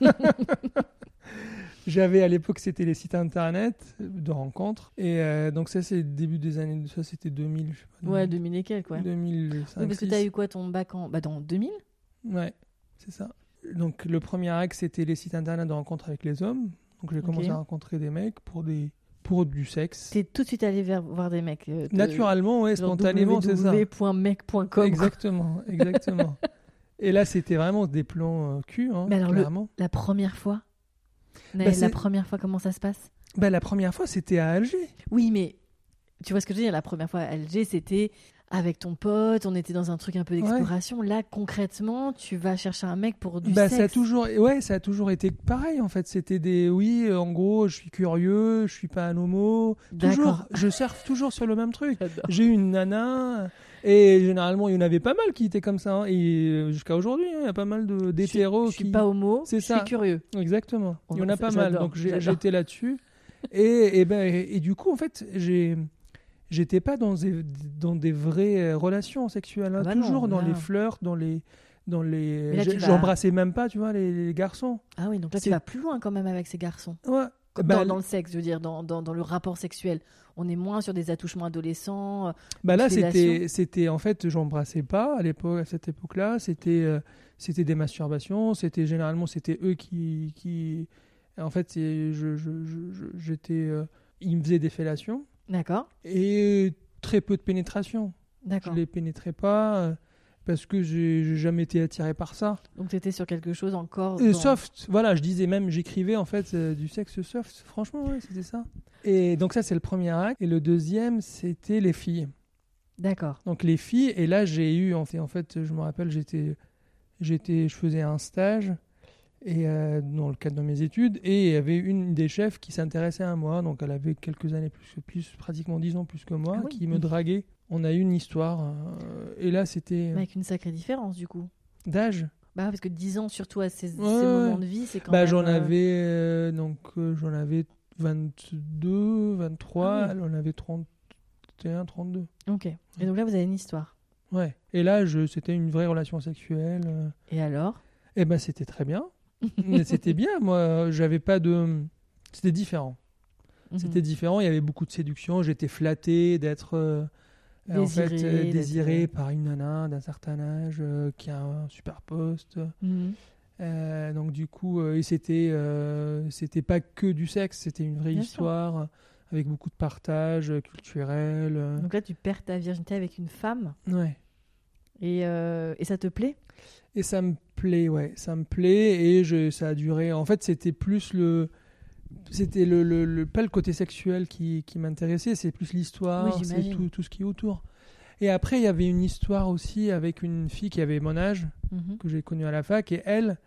j'avais à l'époque, c'était les sites internet de rencontres. Et euh, donc ça, c'est début des années, ça c'était 2000, je sais pas. Ouais, 2000 et quelques, ouais. 2005. Oui, parce que tu as eu quoi ton bac en. Bah, dans 2000 Ouais, c'est ça. Donc le premier axe, c'était les sites internet de rencontres avec les hommes. Donc j'ai commencé à rencontrer des mecs pour des, pour du sexe. T'es tout de suite allé vers, voir des mecs. euh, de- Naturellement, ouais, spontanément, c'est ça. www.mec.com. Exactement, exactement. Et là, c'était vraiment des plans euh, cul, hein, Mais alors, le-. La première fois? Bah, La première fois, comment ça se passe? Bah, la première fois, c'était à Alger. Oui, mais tu vois ce que je veux dire La première fois à Alger, c'était avec ton pote, on était dans un truc un peu d'exploration. Là, concrètement, tu vas chercher un mec pour du bah, sexe. Ça a toujours, ouais, ça a toujours été pareil en fait. C'était des, oui, en gros, je suis curieux, je suis pas un homo. Toujours, je surfe toujours sur le même truc. J'ai une nana. Et généralement, il y en avait pas mal qui étaient comme ça. Hein. Et euh, jusqu'à aujourd'hui, hein, il y a pas mal d'hétéros qui. Je suis pas homo, je suis curieux. Exactement. il y en a pas mal. Donc j'étais là-dessus. Et, et, ben, et, du coup, en fait, j'ai j'étais pas dans des, dans des vraies euh, relations sexuelles, hein. ah bah toujours dans les fleurs, dans les dans les j'embrassais même pas tu vois les, garçons. Ah oui donc là tu vas plus loin quand même avec ces garçons. Ouais. Bah, dans, le sexe je veux dire dans, dans, dans, le rapport sexuel. On est moins sur des attouchements adolescents euh, bah là c'était c'était en fait j'embrassais pas à l'époque à cette époque là c'était euh, c'était des masturbations. C'était généralement c'était eux qui qui en fait je j'étais je, ils me faisaient des fellations D'accord. Et très peu de pénétration. D'accord. Je les pénétrais pas euh, parce que j'ai jamais été attiré par ça. Donc tu étais sur quelque chose encore euh, soft. Voilà, je disais même, j'écrivais en fait euh, du sexe soft. Franchement, ouais, c'était ça. Et donc ça c'est le premier acte. Et le deuxième c'était les filles. D'accord. Donc les filles. Et là j'ai eu en fait, en fait, je me rappelle, j'étais, j'étais, je faisais un stage et euh, dans le cadre de mes études et il y avait une des chefs qui s'intéressait à moi. Donc elle avait quelques années plus, plus pratiquement dix ans plus que moi ah qui me draguait. On a eu une histoire euh, et là c'était avec une sacrée différence du coup. d'âge. Bah parce que 10 ans surtout à ces, moments de vie c'est quand bah, même j'en euh, avais donc j'en avais 22 23 ah elle en avait 31 32 ok. Et donc là vous avez une histoire. Ouais. Et là je c'était une vraie relation sexuelle et alors? Eh ben c'était très bien c'était bien, moi, j'avais pas de. C'était différent. Mhm. C'était différent, il y avait beaucoup de séduction, j'étais flatté d'être. Euh, en fait, euh, désiré par une nana d'un certain âge euh, qui a un super poste. Mhm. donc du coup, et c'était c'était pas que du sexe, c'était une vraie histoire avec beaucoup de partage culturel. Donc là, tu perds ta virginité avec une femme. Ouais. Et, et ça te plaît? Et ça me plaît, ouais, ça me plaît et je, ça a duré. En fait, c'était plus le, c'était le, le, pas le côté sexuel qui, qui m'intéressait, c'est plus l'histoire, c'est tout, tout, ce qui est autour. Et après, il y avait une histoire aussi avec une fille qui avait mon âge, mhm. que j'ai connue à la fac, et elle,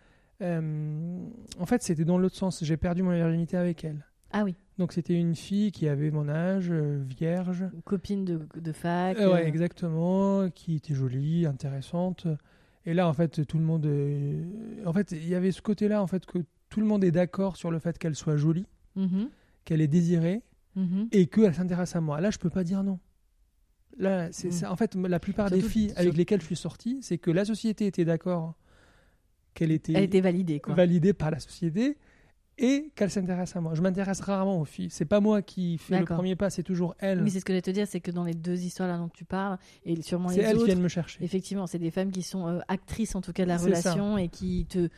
euh, en fait, c'était dans l'autre sens. J'ai perdu mon virginité avec elle. Ah oui. Donc c'était une fille qui avait mon âge, euh, vierge. copine de, de fac. Euh, ouais, exactement, qui était jolie, intéressante. Et là, en fait, tout le monde. En fait, il y avait ce côté-là, en fait, que tout le monde est d'accord sur le fait qu'elle soit jolie, mhm. qu'elle est désirée mhm. et qu'elle s'intéresse à moi. Là, je peux pas dire non. Là, c'est mhm. En fait, la plupart des filles avec lesquelles je suis sorti, c'est que la société était d'accord qu'elle était, Elle était validée, quoi. validée par la société et qu'elle s'intéresse à moi. Je m'intéresse rarement aux filles. C'est pas moi qui fais le premier pas, c'est toujours elle. Mais c'est ce que je vais te dire, c'est que dans les deux histoires là dont tu parles, et sûrement les autres, c'est elles qui viennent me chercher. Effectivement, c'est des femmes qui sont euh, actrices en tout cas de la relation et qui te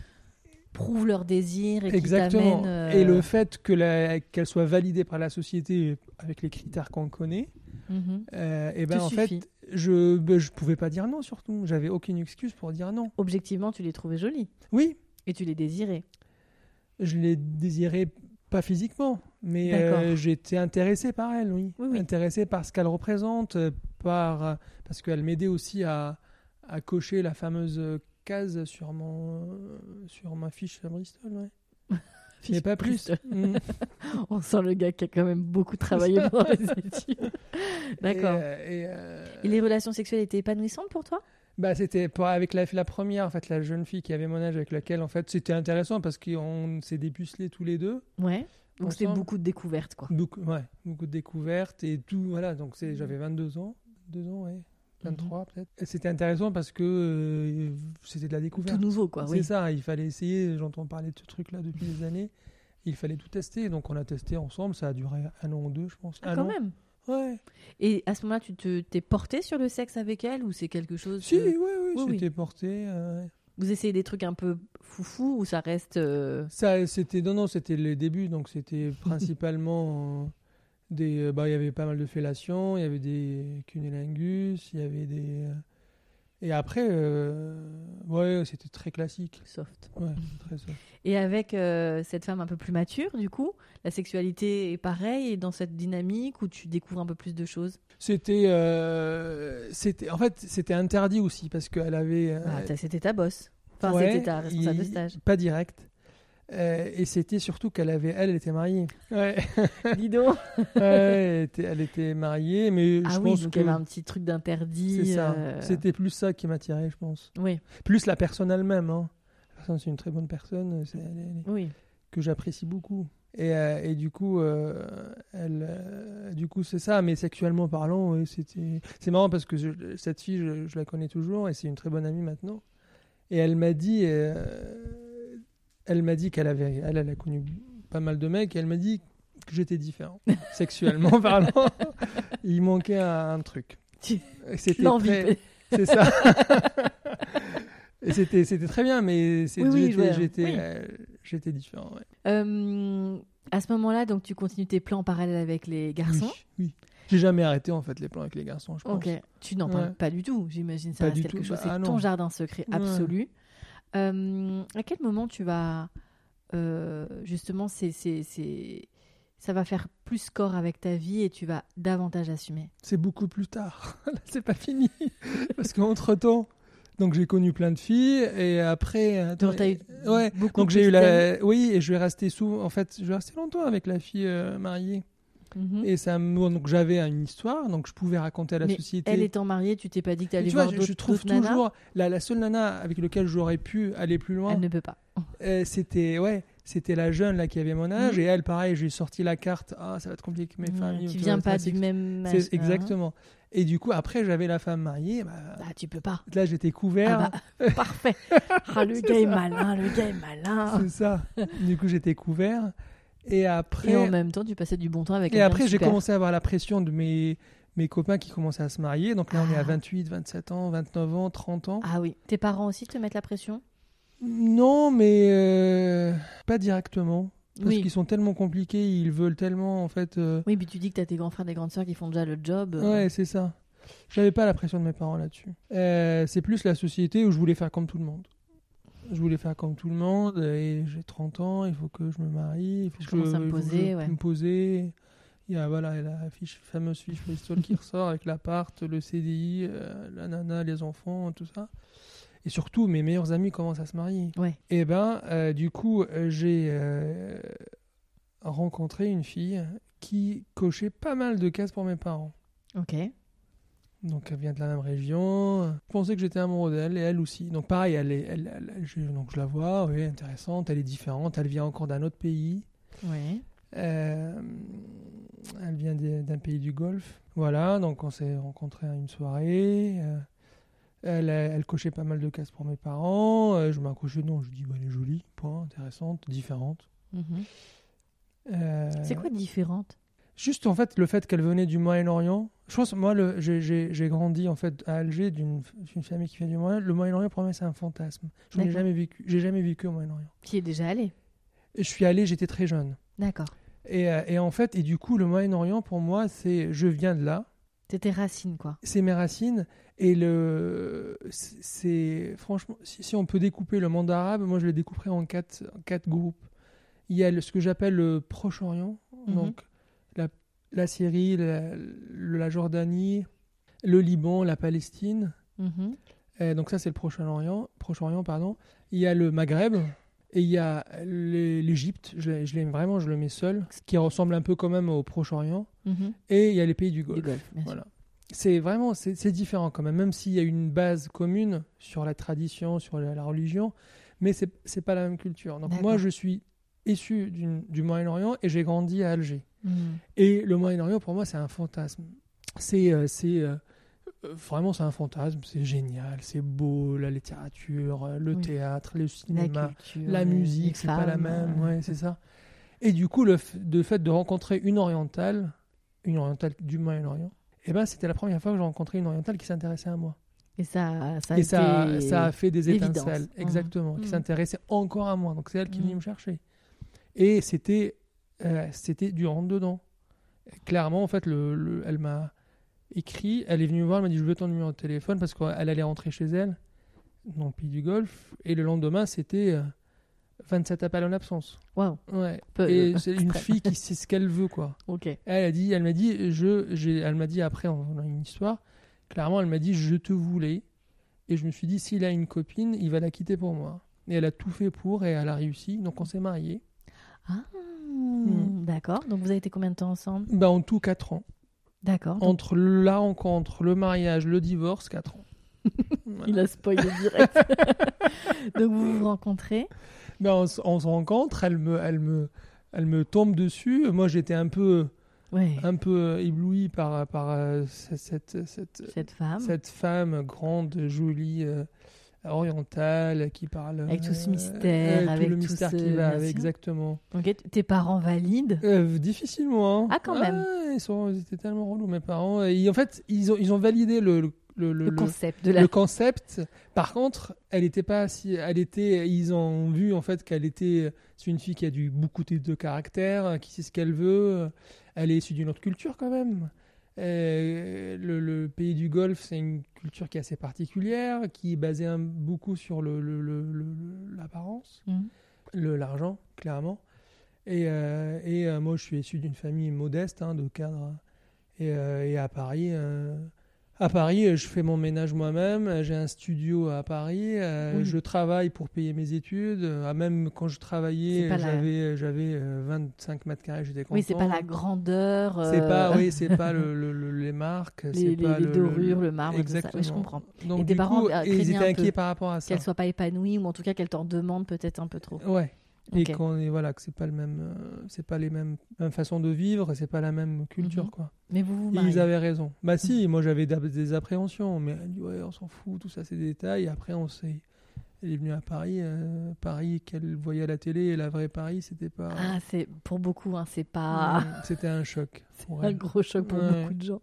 prouvent leur désir et Exactement. qui euh, Et le fait que qu'elle soit validée par la société avec les critères qu'on connaît, mhm. euh, et ben en fait, je ben, je pouvais pas dire non surtout. J'avais aucune excuse pour dire non. Objectivement, tu les trouvais jolies. Oui. Et tu les désirais je l'ai désirée pas physiquement, mais euh, j'étais intéressé par elle, oui. Intéressé par ce qu'elle représente, euh, par, euh, parce qu'elle m'aidait aussi à, à, cocher la fameuse case sur, mon, sur ma fiche à Bristol. Ouais. mais pas plus. Mm. On sent le gars qui a quand même beaucoup travaillé dans les études. D'accord. Et, et, les relations sexuelles étaient épanouissantes pour toi? Bah, c'était avec la, la, première, en fait, la jeune fille qui avait mon âge, avec laquelle, en fait, c'était intéressant parce qu'on s'est dépucelés tous les deux. Ouais. Donc c'était beaucoup de découvertes, quoi. Beaucoup, ouais, beaucoup de découvertes et tout, voilà. Donc j'avais 22 ans, 2 ans, ouais. 23 mhm. peut-être. C'était intéressant parce que euh, c'était de la découverte. Tout nouveau, quoi. C'est ça, il fallait essayer. J'entends parler de ce truc-là depuis des années. Il fallait tout tester. Donc on a testé ensemble. Ça a duré un an ou deux, je pense. Ah, quand même Ouais. Et à ce moment-là, tu te, t'es porté sur le sexe avec elle ou c'est quelque chose Si, oui, oui, j'étais porté. Euh, Vous essayez des trucs un peu foufou ou ça reste. Euh, ça, c'était non, non, c'était les débuts, donc c'était principalement des. Euh, bah, il y avait pas mal de fellations, il y avait des cunnilingus, il y avait des. Et après, euh, ouais, c'était très classique. Soft. Ouais, très soft. Et avec euh, cette femme un peu plus mature, du coup, la sexualité est pareille et dans cette dynamique où tu découvres un peu plus de choses? C'était, euh, c'était, en fait, c'était interdit aussi parce qu'elle avait. Ah, c'était ta boss. Enfin, ouais, c'était ta responsable de stage. Pas direct. Euh, et c'était surtout qu'elle avait, elle, elle était mariée. Ouais, Dis donc. Ouais, elle, était, elle était mariée, mais Ah je oui, pense donc que avait un petit truc d'interdit. c'est ça. euh, C'était plus ça qui m'attirait, je pense. Oui, Plus la personne elle-même. Hein. La personne, c'est une très bonne personne. elle elle est- oui. que j'apprécie beaucoup. Et, euh, et du coup, euh, elle, euh, du coup, c'est ça. Mais sexuellement parlant, ouais, c'était, c'est marrant parce que je- cette fille, je, je la connais toujours et c'est une très bonne amie maintenant. Et elle m'a dit, euh, elle m'a dit qu'elle avait, elle, elle a connu pas mal de mecs. Et elle m'a dit que j'étais différent, sexuellement parlant. Il manquait un, un truc. C'était L'envie. très- c'est ça. Et c'était, c'était très bien, mais c'est, Oui, oui, j'étais, ouais, j'étais, oui. euh, j'étais différent. ouais. Euh, à ce moment-là, donc tu continues tes plans en parallèle avec les garçons? Oui. J'ai jamais arrêté en fait les plans avec les garçons, je pense. Ok. Tu n'en parles pas du tout, j'imagine. Ça Pas reste quelque tout. chose. Bah, c'est ah ton jardin secret Ouais. absolu. Euh, à quel moment tu vas euh, justement, c'est, ça va faire plus corps avec ta vie et tu vas davantage assumer? C'est beaucoup plus tard. Là, c'est pas fini. Parce qu'entre temps, donc j'ai connu plein de filles et après. attends, Donc, eu ouais. beaucoup Donc j'ai eu la. Oui, et je vais rester souvent. En fait, je vais rester longtemps avec la fille euh, mariée. Mhm. Et ça me... donc j'avais une histoire, donc je pouvais raconter à la Mais société. Elle étant mariée, tu t'es pas dit que tu Et allais tu vois, voir je, d'autres je trouve toujours la, la seule nana avec laquelle j'aurais pu aller plus loin. Elle ne peut pas. Euh, c'était ouais, c'était la jeune là qui avait mon âge Mhm. et elle pareil, j'ai sorti la carte. Ah, ça va être compliqué avec mes familles. tu viens c'est pas du même C'est âge, hein. exactement. Et du coup après j'avais la femme mariée. Bah, Bah, tu peux pas. là j'étais couvert. Ah bah, parfait. Ah, le gars est malin, le gars est malin. C'est ça. du coup j'étais couvert. Et après Et en même temps, tu passais du bon temps avec et après j'ai commencé à avoir la pression de mes mes copains qui commençaient à se marier. Donc là on est à Ah. 28, 27 ans, 29 ans, 30 ans. Ah oui. Tes parents aussi te mettent la pression? Non, mais euh, pas directement. Parce Oui. qu'ils sont tellement compliqués, ils veulent tellement en fait. euh, Oui, puis tu dis que t'as tes grands frères et grandes sœurs qui font déjà le job. euh, Ouais, c'est ça. J'avais pas la pression de mes parents là-dessus. Euh, c'est plus la société où je voulais faire comme tout le monde. Je voulais faire comme tout le monde et j'ai 30 ans, il faut que je me marie, il faut Je que commence à me poser, je ouais. me poser. Il y a voilà, la fiche, fameuse fiche Bristol qui ressort avec l'appart, le CDI, euh, la nana, les enfants, tout ça. Et surtout, mes meilleurs amis commencent à se marier. Ouais. Et ben, euh, du coup, j'ai euh, rencontré une fille qui cochait pas mal de cases pour mes parents. Ok. Donc elle vient de la même région. Je pensais que j'étais amoureux d'elle et elle aussi. Donc pareil, elle est, elle, elle- elle- je, donc je la vois, oui, intéressante, elle est différente, elle vient encore d'un autre pays. Ouais. Euh, elle vient d'un pays du Golfe. Voilà, donc on s'est rencontrés à une soirée. Euh, elle, elle cochait pas mal de cases pour mes parents. Euh, je m'accrochais, non, je dis, bah, elle est jolie, point, intéressante, différente. Mhm. C'est quoi différente? Juste en fait le fait qu'elle venait du Moyen-Orient. Je pense moi j'ai- grandi en fait à Alger d'une famille qui vient du Moyen. Le Moyen-Orient pour moi c'est un fantasme. Je n'ai jamais vécu. J'ai jamais vécu au Moyen-Orient. Qui est déjà allé? Je suis allé, j'étais très jeune. D'accord. Et, euh, et en fait et du coup le Moyen-Orient pour moi c'est je viens de là, C'est tes racines, quoi. c'est mes racines et le c'est- franchement si, si on peut découper le monde arabe, moi je le découperais en quatre en quatre groupes. Il y a le- ce que j'appelle le Proche-Orient, Mhm. donc la, la Syrie, la, la Jordanie, le Liban, la Palestine. Mhm. Et donc ça c'est le Proche-Orient, Proche-Orient pardon. Il y a le Maghreb et il y a l'É- l'Égypte. Je, l'ai- je l'aime vraiment, je le mets seul, qui ressemble un peu quand même au Proche-Orient. Mhm. Et il y a les pays du Golfe. Voilà. C'est vraiment c'est différent quand même, même s'il y a une base commune sur la tradition, sur la, la religion, mais c'est pas la même culture. Donc moi je suis issu du Moyen-Orient et j'ai grandi à Alger. Mhm. Et le Moyen-Orient pour moi c'est un fantasme. C'est euh, euh, euh, vraiment c'est un fantasme, c'est génial, c'est beau, la littérature, le Oui. théâtre, le La cinéma, culture, la musique, c'est pas la même, ouais, c'est ça. Et du coup, le, de fait de rencontrer une orientale, une orientale du Moyen-Orient, eh ben, c'était la première fois que j'ai rencontré une orientale qui s'intéressait à moi. Et ça, ça a et ça, été ça a fait des étincelles, Mhm. exactement, qui Mhm. s'intéressait encore à moi. Donc c'est elle qui Mhm. venait me chercher. Et c'était, euh, c'était du rentre dedans. Clairement, en fait, le, le- elle m'a, écrit. Elle est venue me voir, elle m'a dit Je veux ton numéro de téléphone parce qu'elle allait rentrer chez elle, dans le pays du Golfe. Et le lendemain, c'était euh, 27 appels en absence. Waouh. Ouais. Peu- Et c'est une fille qui sait ce qu'elle veut, quoi. Ok. Elle a dit, elle m'a dit, je, elle m'a dit après, on a une histoire. Clairement, elle m'a dit, je te voulais. Et je me suis dit, s'il a une copine, il va la quitter pour moi. Et elle a tout fait pour et elle a réussi. Donc on s'est mariés. Ah, Hmm. D'accord. Donc vous avez été combien de temps ensemble? Bah, en tout 4 ans. D'accord. Donc, Entre la rencontre, le mariage, le divorce, 4 ans. Voilà. Il a spoilé direct. Donc vous vous rencontrez? Ben, on, se- on se rencontre, elle me, elle, me, elle me tombe dessus. Moi, j'étais un peu, Ouais. un peu ébloui par, par euh, cette, cette, cette, Cette femme. cette femme grande, jolie, euh, orientale, qui parle. Avec tout ce euh, mystère, euh, tout avec le tout mystère ce- qui va avec, exactement. Ok. t- Tes parents valides. Euh, difficilement. hein. Ah, quand même. ils, sont, ils étaient tellement relous, mes parents. Et, en fait, ils ont, ils ont validé le, le, le, Le, le- concept de la. le concept. Par contre, elle était pas si, elle était, ils ont vu en fait qu'elle était, c'est une fille qui a du beaucoup de caractère, qui sait ce qu'elle veut. Elle est issue d'une autre culture quand même. Euh, le, le pays du Golfe, c'est une culture qui est assez particulière, qui est basée un- beaucoup sur le- le- l'apparence, Mhm. le l'argent, clairement. Et, euh, et euh, moi, je suis issu d'une famille modeste, hein, de cadre. Et, euh, et à Paris, à Paris, euh, je fais mon ménage moi-même. euh, J'ai un studio à Paris. euh, Oui. Je travaille pour payer mes études. euh, Même quand je travaillais, C'est la- j'avais j'avais euh, 25 mètres carrés. J'étais content. Oui, c'est pas la grandeur. C'est euh, pas, oui, c'est pas le, le- le- les marques, Les, c'est les- pas les le- dorures, le- marbre, tout ça. Exactement. Oui, je comprends. Donc, Et tes parents, coup, ils étaient inquiets par rapport à ça. Qu'elle soit pas épanouie ou en tout cas qu'elle t'en demande peut-être un peu trop. Ouais. Et qu'on est voilà que c'est pas le même, euh, c'est pas les mêmes, mêmes façons de vivre, et c'est pas la même culture Mhm. quoi. Mais vous ils avaient raison. Bah si, moi j'avais des, des appréhensions, mais elle dit ouais on s'en fout, tout ça c'est des détails. Et après on s'est, elle est venue à Paris, euh, Paris qu'elle voyait à la télé et la vraie Paris c'était pas. Ah, c'est pour beaucoup, hein, c'est pas C'était un choc. pour un elle. gros choc pour Ouais. beaucoup de gens.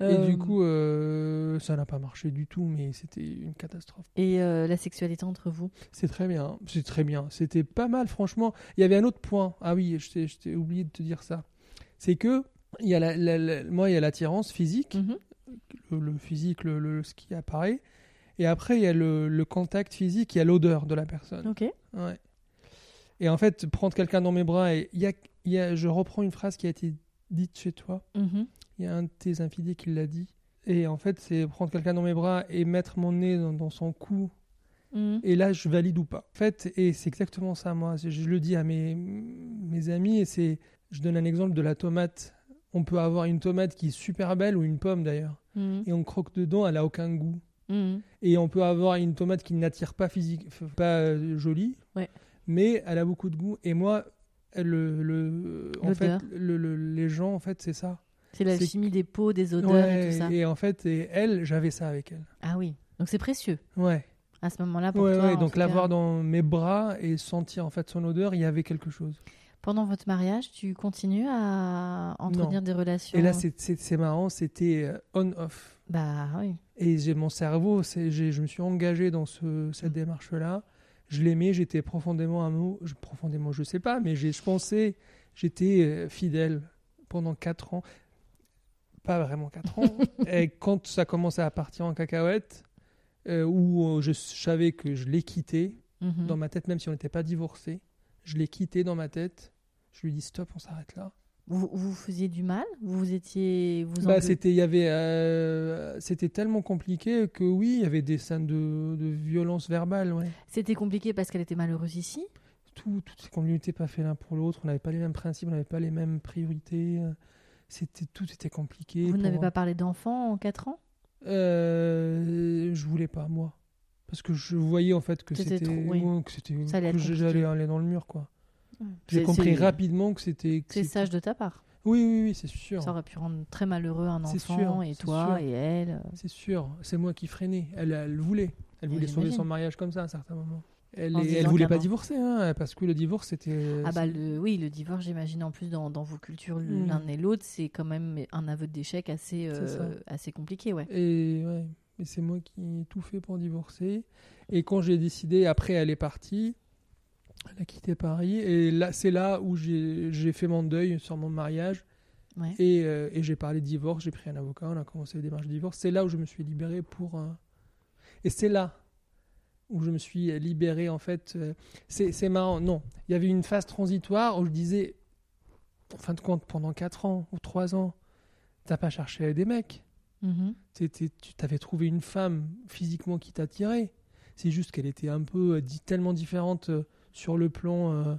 Et Euh, du coup, euh, ça n'a pas marché du tout, mais c'était une catastrophe. Et euh, la sexualité entre vous? C'est très bien, c'est très bien. C'était pas mal, franchement. Il y avait un autre point. Ah oui, je t'ai- oublié de te dire ça. C'est que il y a la, la- la- moi, il y a l'attirance physique, Mhm. le, le physique, le, le- ce qui apparaît. Et après, il y a le, le contact physique, il y a l'odeur de la personne. Ok. Ouais. Et en fait, prendre quelqu'un dans mes bras, et y a, y a, je reprends une phrase qui a été dite chez toi. Mhm. Il y a un de tes infidèles qui l'a dit. Et en fait, c'est prendre quelqu'un dans mes bras et mettre mon nez dans, dans son cou. Mhm. Et là, je valide ou pas. En fait, et c'est exactement ça, moi. Je, le dis à mes, mes amis, et c'est. Je donne un exemple de la tomate. On peut avoir une tomate qui est super belle, ou une pomme d'ailleurs, Mhm. et on croque dedans, elle a aucun goût. Mhm. Et on peut avoir une tomate qui n'attire pas physique, pas euh, jolie, Ouais. mais elle a beaucoup de goût. Et moi, le, le, en fait, L'odeur. le- le- les gens, en fait, c'est ça. C'est la chimie des peaux, des odeurs Ouais, et tout ça. et en fait, et elle, j'avais ça avec elle. Ah oui. Donc c'est précieux Ouais. à ce moment-là pour Ouais, toi. ouais, donc l'avoir dans mes bras et sentir en fait son odeur, il y avait quelque chose. Pendant votre mariage, tu continues à entretenir des relations Et là, c'est marrant, c'était euh, on-off. Bah oui. Et j'ai mon cerveau, je me suis engagé dans ce, cette Mm. démarche-là. Je l'aimais, j'étais profondément amoureux. Je, profondément, je sais pas, mais j'ai- je pensais, j'étais euh, fidèle pendant 4 ans. Pas vraiment 4 ans. et quand ça commençait à partir en cacahuète, euh, où euh, je savais que je l'ai quitté, Mhm. dans ma tête, même si on n'était pas divorcé, je l'ai quitté dans ma tête. Je lui dit stop, on s'arrête là. Vous vous faisiez du mal Vous étiez. Vous Bah, c'était, il y avait, euh, c'était tellement compliqué que oui, il y avait des scènes de, de violence verbale, ouais. C'était compliqué parce qu'elle était malheureuse ici Tout, tout, qu'on n'était pas fait l'un pour l'autre, on n'avait pas les mêmes principes, on n'avait pas les mêmes priorités. C'était tout était compliqué. Vous pour- n'avez pas parlé d'enfants en 4 ans Euh, je voulais pas moi, parce que je voyais en fait que C'était ouais, que que j'allais aller dans le mur quoi. J'ai compris rapidement que c'était. C'est sage de ta part. Oui, oui, oui, c'est sûr. Ça aurait pu rendre très malheureux un enfant sûr, et toi sûr. et elle. C'est sûr, c'est moi qui freinais. Elle, elle voulait. Elle Oui, voulait sauver son mariage comme ça à un certain moment. Elle, est- elle voulait pas divorcer, hein, parce que le divorce c'était. Ah bah le, oui, le divorce, j'imagine en plus dans, dans vos cultures Mm. l'un et l'autre, c'est quand même un aveu d'échec assez, euh, assez compliqué, ouais. Et ouais, et c'est moi qui ai tout fait pour divorcer. Et quand j'ai décidé, après elle est partie, elle a quitté Paris. Et là, c'est là où j'ai fait mon deuil sur mon mariage. Ouais. Et, euh, et j'ai parlé de divorce, j'ai pris un avocat, on a commencé les démarches de divorce. C'est là où je me suis libéré pour. euh, Et c'est là où je me suis libéré, en fait. euh, C'est marrant, non. Il y avait une phase transitoire où je disais, en fin de compte, pendant 4 ans ou 3 ans, t'as pas cherché des mecs. Mhm. T'étais- tu t'avais trouvé une femme physiquement qui t'attirait. C'est juste qu'elle était un peu euh, tellement différente euh, sur le plan. euh,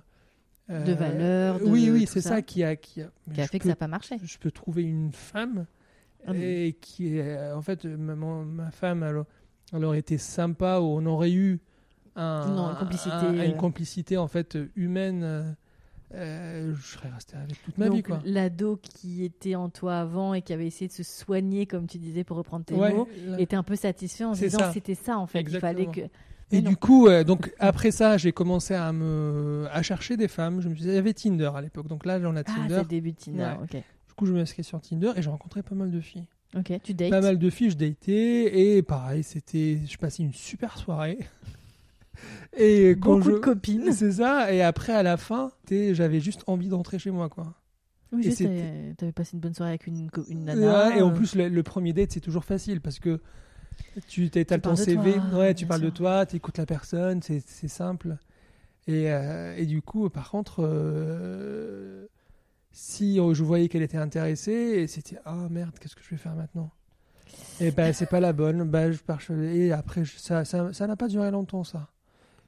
De euh, valeur, de oui, oui, c'est ça. ça. qui a. Qui a, Qui a je fait que ça n'a pas marché. je peux trouver une femme Ah oui. et qui est euh, en fait ma, femme elle, elle aurait été sympa ou on aurait eu un, Non, une complicité, un- une euh. complicité en fait euh, humaine euh, euh, je serais resté avec toute ma Donc vie quoi l'ado qui était en toi avant et qui avait essayé de se soigner, comme tu disais, pour reprendre tes Ouais, mots, là. était un peu satisfait en se disant ça. c'était ça en fait. Exactement. Il fallait que. Et du coup euh, donc après ça j'ai commencé à me à chercher des femmes je me suis dit, il y avait Tinder à l'époque donc là j'en ai Ah, c'est Tinder le début de Tinder. Ok. du coup je me suis inscrit sur Tinder et j'ai rencontré pas mal de filles Ok. Tu dates? pas mal de filles, je datais et pareil, c'était, je passais une super soirée. Et quand Beaucoup je- de copines. C'est ça. Et après, à la fin, j'avais juste envie d'entrer chez moi, quoi. Oui, juste, t'avais t'avais passé une bonne soirée avec une, une nana. Ouais, et en euh, plus, le, le premier date, c'est toujours facile parce que tu Tu ton CV, toi, ouais, tu parles de toi, tu écoutes la personne, c'est c'est simple. Et, euh, et du coup, par contre, euh, si je voyais qu'elle était intéressée, c'était ah merde, qu'est-ce que je vais faire maintenant? Et ben c'est pas la bonne, bah, je pars et après je- ça ça ça n'a pas duré longtemps ça.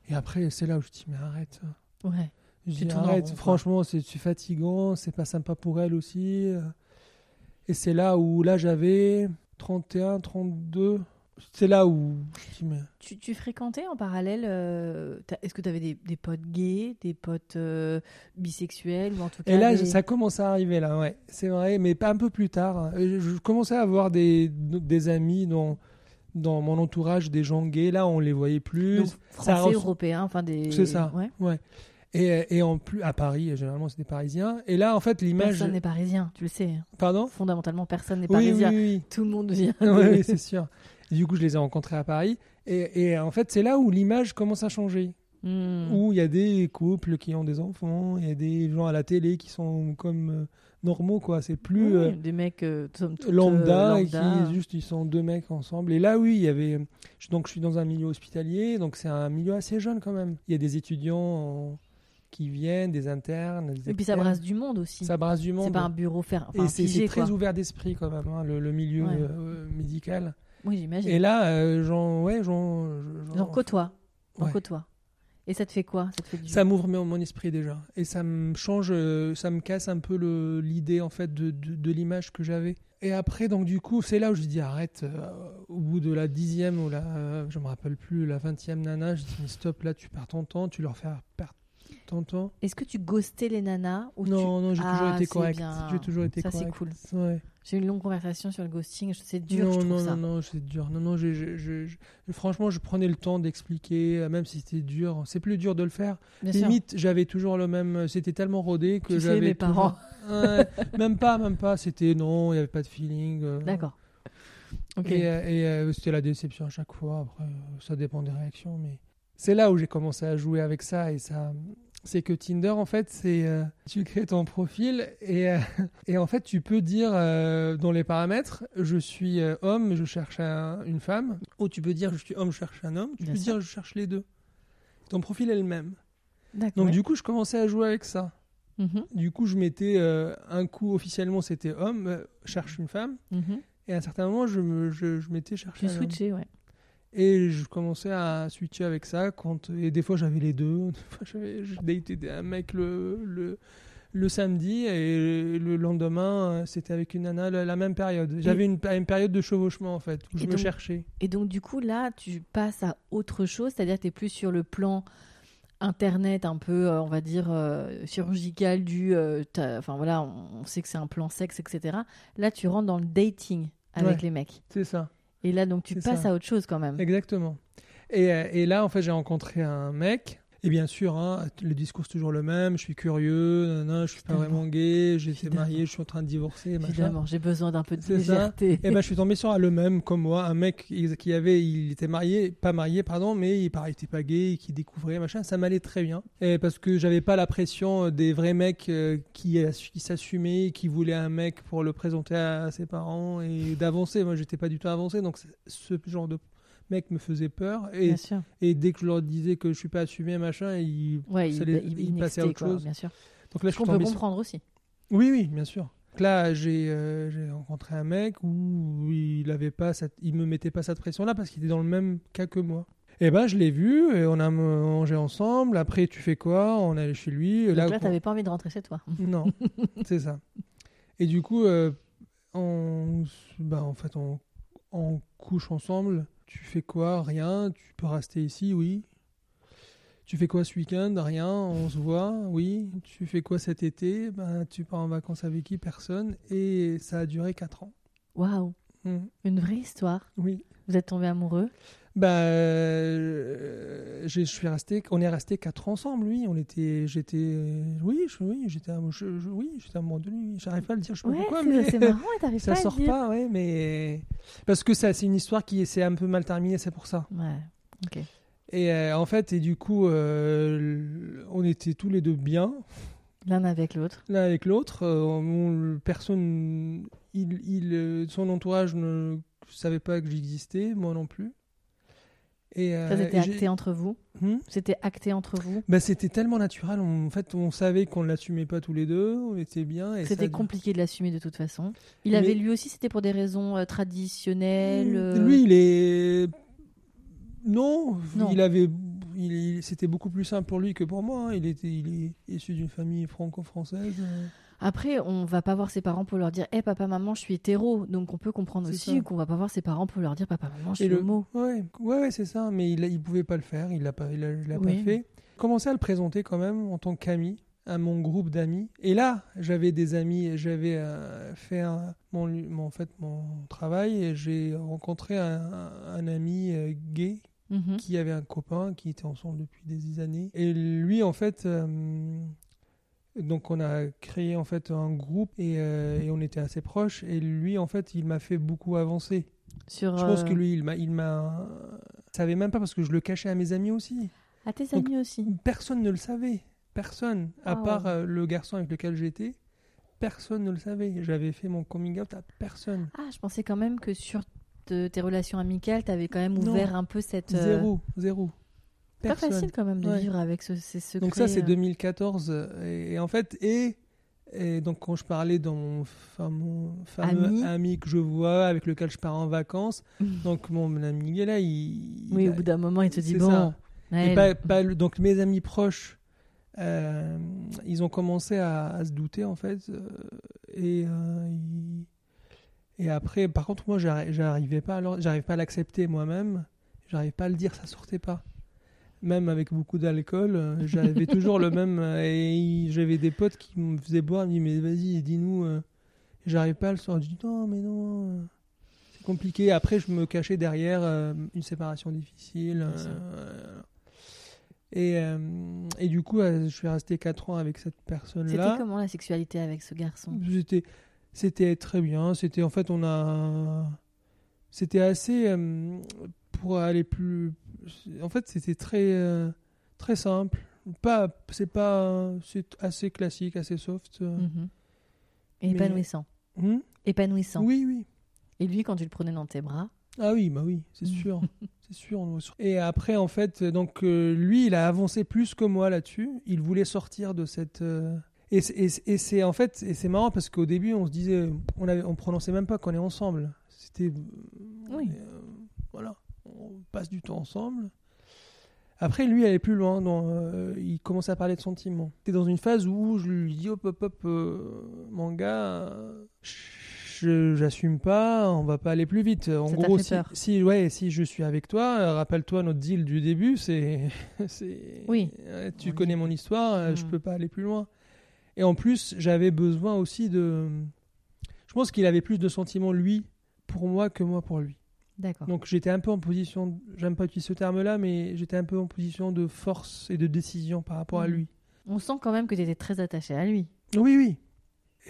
Et après c'est là où je dis mais arrête. Ouais. Je dis arrête, rond, franchement, c'est fatigant, c'est pas sympa pour elle aussi. Et c'est là où, là, j'avais 31, 32. C'est là où. Tu, tu fréquentais en parallèle. euh, Est-ce que tu avais des, des potes gays, des potes euh, bisexuels ou en tout cas Et là, des- ça commence à arriver, là, ouais. C'est vrai, mais pas un peu plus tard. Euh, Je commençais à avoir des, des amis dans, dans mon entourage, des gens gays. Là, on les voyait plus. Donc, français, européens, enfin des. C'est ça. Ouais. Ouais. Et, et en plus, à Paris, généralement, c'est des Parisiens. Et là, en fait, l'image. Personne n'est parisien, tu le sais. Pardon? Fondamentalement, personne n'est Oui, oui, parisien. oui. Tout le monde vient. oui, c'est sûr. Et du coup, je les ai rencontrés à Paris. Et, et en fait, c'est là où l'image commence à changer. Hmm. Où il y a des couples qui ont des enfants, il y a des gens à la télé qui sont comme euh, normaux, quoi. C'est plus Oui, euh, des mecs euh, euh, lambda, lambda. qui juste ils sont deux mecs ensemble. Et là, oui, il y avait. je- Donc, je suis dans un milieu hospitalier, donc c'est un milieu assez jeune quand même. Il y a des étudiants en- qui viennent, des internes. des Et puis ça brasse du monde aussi. Ça brasse du C'est monde. pas un bureau fer... enfin, et c'est c'est très ouvert d'esprit quand même, hein, le, le milieu Ouais. euh, médical. Oui, j'imagine. Et là, euh, j'en, ouais, j'en, j'en- côtoie. Ouais. côtoie. Et ça te fait quoi? Ça te fait du Ça m'ouvre mon, mon esprit déjà, et ça me change, euh, ça me casse un peu le, l'idée en fait de, de, de l'image que j'avais. Et après, donc du coup, c'est là où je dis arrête. euh, au bout de la dixième ou la, euh, je me rappelle plus, la vingtième nana, je dis mais stop là, tu perds ton temps, tu leur fais perdre ton temps. Est-ce que tu ghostais les nanas ou Non, non, j'ai Ah, toujours été c'est correct. bien. J'ai toujours été Ça, c'est correct. cool. Ouais. J'ai eu une longue conversation sur le ghosting. C'est dur, non, je trouve non, ça. non, non, c'est dur. Non, non, franchement, je prenais le temps d'expliquer, euh, même si c'était dur. C'est plus dur de le faire. Bien. Limite, j'avais toujours le même. C'était tellement rodé que j'avais. mes parents. Ouais, même pas, même pas. C'était non, il n'y avait pas de feeling. euh. D'accord. Et, euh, et, euh, c'était la déception à chaque fois. Après, ça dépend des réactions, mais c'est là où j'ai commencé à jouer avec ça et ça. C'est que Tinder, en fait, c'est euh, tu crées ton profil et, euh, et en fait, tu peux dire euh, dans les paramètres, je suis homme, je cherche un- une femme, ou tu peux dire je suis homme, je cherche un homme, tu Bien peux sûr. dire je cherche les deux. Ton profil est le même. Donc ouais. du coup, je commençais à jouer avec ça. Mhm, Du coup, je mettais un coup officiellement, c'était homme, cherche une femme, mhm. et à un certain moment, je, me, je, je mettais chercher Tu switchais, ouais. Et je commençais à switcher avec ça. Quand, et des fois, j'avais les deux. Des fois, j'avais, un mec le, le, le samedi et le lendemain, c'était avec une nana la, la même période. J'avais une, une période de chevauchement, en fait, où je Et me donc- cherchais. Et donc, du coup, là, tu passes à autre chose, c'est-à-dire que tu es plus sur le plan internet, un peu, euh, on va dire, euh, chirurgical, du. euh, Enfin, voilà, on, on sait que c'est un plan sexe, etc. Là, tu rentres dans le dating avec Ouais. les mecs. C'est ça. Et là, donc, tu passes ça. à autre chose quand même. Exactement. Et, euh, et là, en fait, j'ai rencontré un mec. Et bien sûr, hein, le discours c'est toujours le même. Je suis curieux, nanana, je suis pas vraiment gay, j'ai été marié, je suis en train de divorcer. Évidemment, j'ai besoin d'un peu de légèreté. Et ben, je suis tombé sur le même, comme moi, un mec qui avait, il était marié, pas marié, pardon, mais il était pas gay, qui découvrait, machin. Ça m'allait très bien. Et parce que j'avais pas la pression des vrais mecs euh, qui, assu- qui s'assumaient, qui voulaient un mec pour le présenter à, ses parents et d'avancer. Moi, j'étais pas du tout avancé, donc ce genre de mec me faisait peur. Et, dès que je leur disais que je suis pas assumé, machin, ils, Ouais, ça il, les- il, ils il passaient à autre quoi, chose. Bien sûr. Donc là, je qu'on peut sur- comprendre aussi. oui, oui, bien sûr. Donc Là, j'ai euh, j'ai rencontré un mec où il avait pas cette, il me mettait pas cette pression-là parce qu'il était dans le même cas que moi. Et ben, je l'ai vu et on a mangé ensemble. Après, tu fais quoi? On est allé chez lui. Donc là, quand- t'avais pas envie de rentrer chez toi. Non, c'est ça. Et du coup, euh, on, bah, en fait, on, on couche ensemble. Tu fais quoi? Rien? Tu peux rester ici? Oui. Tu fais quoi ce week-end? Rien. On se voit? Oui. Tu fais quoi cet été? Ben, Tu pars en vacances avec qui? Personne. Et ça a duré 4 ans. Waouh, Mm. une vraie histoire. Oui. Vous êtes tombés amoureux? Bah, euh, je je suis resté, on est resté 4 ans ensemble, oui. On était, j'étais, oui, je- oui, j'étais, je- je- oui, j'étais amoureux de lui. J'arrive pas à le dire, je sais pas pourquoi, c'est mais c'est marrant t'arrives ça pas à sort le dire. pas, ouais, mais parce que ça, c'est une histoire qui s'est un peu mal terminée, c'est pour ça. Ouais, ok. Et euh, en fait, et du coup, euh, on était tous les deux bien, L'un avec l'autre. l'un avec l'autre. Euh, on- personne, il, il, son entourage ne savait pas que j'existais, moi non plus. Et, euh, Ça, c'était acté entre vous. Hmm C'était acté entre vous. Bah, c'était tellement naturel. on- en fait, on savait qu'on ne l'assumait pas tous les deux. On était bien. C'était ça- compliqué de l'assumer de toute façon. Il Mais- avait lui aussi, c'était pour des raisons euh, traditionnelles. euh, Lui, il est. Non, Non. il avait. Il, il- c'était beaucoup plus simple pour lui que pour moi. hein. Il était, il est issu d'une famille franco-française. Après, on va pas voir ses parents pour leur dire Hé papa, maman, je suis hétéro. Donc on peut comprendre aussi qu'on va pas voir ses parents pour leur dire Papa, maman, je suis le- homo. Ouais, ouais, ouais, c'est ça. Mais il, il pouvait pas le faire. Il l'a pas, il l'a, il Oui. pas fait. J'ai commencé à le présenter quand même en tant qu'ami à mon groupe d'amis? Et là, j'avais des amis. J'avais euh, fait un- mon, mon, en fait, mon travail et j'ai rencontré un, un ami euh, gay Mhm. qui avait un copain qui était ensemble depuis des années. Et lui, en fait, euh, donc on a créé en fait un groupe et, euh, et on était assez proches. Et lui, en fait, il m'a fait beaucoup avancer. Sur, Je pense euh, que lui, il m'a, il m'a, je savais même pas parce que je le cachais à mes amis aussi. À tes donc- amis aussi. Personne ne le savait. Personne, à Wow. part euh, le garçon avec lequel j'étais. Personne ne le savait. J'avais fait mon coming out à personne. Ah, je pensais quand même que sur te- tes relations amicales, t'avais quand même Non. ouvert un peu cette. euh, Zéro, zéro. Pas facile quand même de Ouais. vivre avec ce, ces secrets. Donc ça, c'est euh. 2014. euh, Et, en fait, et, et donc quand je parlais dans mon fameux, fameux Ami. ami. que je vois, avec lequel je pars en vacances, donc mon ami est là, il... Oui, il au bout d'un moment, il te dit Bon, ça. Et pas, donc mes amis proches, euh, ils ont commencé à, à se douter en fait. euh, et, euh, ils- et après, par contre, moi, j'arri- j'arrivais pas, j'arrive pas à l'accepter moi-même. J'arrive pas à le dire, ça sortait pas. Même avec beaucoup d'alcool, euh, j'avais toujours le même. euh, Et j'avais des potes qui me faisaient boire, ils me disaient, mais vas-y, dis-nous. euh. J'arrive pas le sortir. Je dis, non, mais non. C'est compliqué. Après, je me cachais derrière euh, une séparation difficile. Euh, et, euh, et du coup, je suis resté 4 ans avec cette c'était personne-là. comment la sexualité avec ce garçon? C'était, c'était très bien. C'était en fait, on a, c'était assez pour aller plus. En fait, c'était très, euh, très simple. Pas, c'est pas, c'est assez classique, assez soft. euh. Mhm. mais- Épanouissant. Hmm? Épanouissant. oui, oui. Et lui, quand tu le prenais dans tes bras, Ah oui, bah oui, c'est Mm. sûr, c'est sûr. Et après, en fait, donc euh, lui, il a avancé plus que moi là-dessus. Il voulait sortir de cette. euh, Et, c'est- et, c'est- et c'est en fait, et c'est marrant parce qu'au début, on se disait, on avait, on prononçait même pas qu'on est ensemble. C'était. Oui. euh, voilà, on passe du temps ensemble. Après, lui, il allait plus loin. dans, euh, il commençait à parler de sentiments. C'était dans une phase où je lui dis hop, hop, hop, euh, mon gars, euh, je j'assume pas, on va pas aller plus vite. En Ça gros, si, ouais, si je suis avec toi, rappelle-toi notre deal du début, c'est. c'est- Oui. euh, tu connais mon histoire, euh, je Mm. peux pas aller plus loin. Et en plus, j'avais besoin aussi de. Je pense qu'il avait plus de sentiments, lui, pour moi, que moi pour lui. Donc j'étais un peu en position, j'aime pas utiliser ce terme-là, mais j'étais un peu en position de force et de décision par rapport à Mhm. lui. On sent quand même que tu étais très attaché à lui. Oui, oui.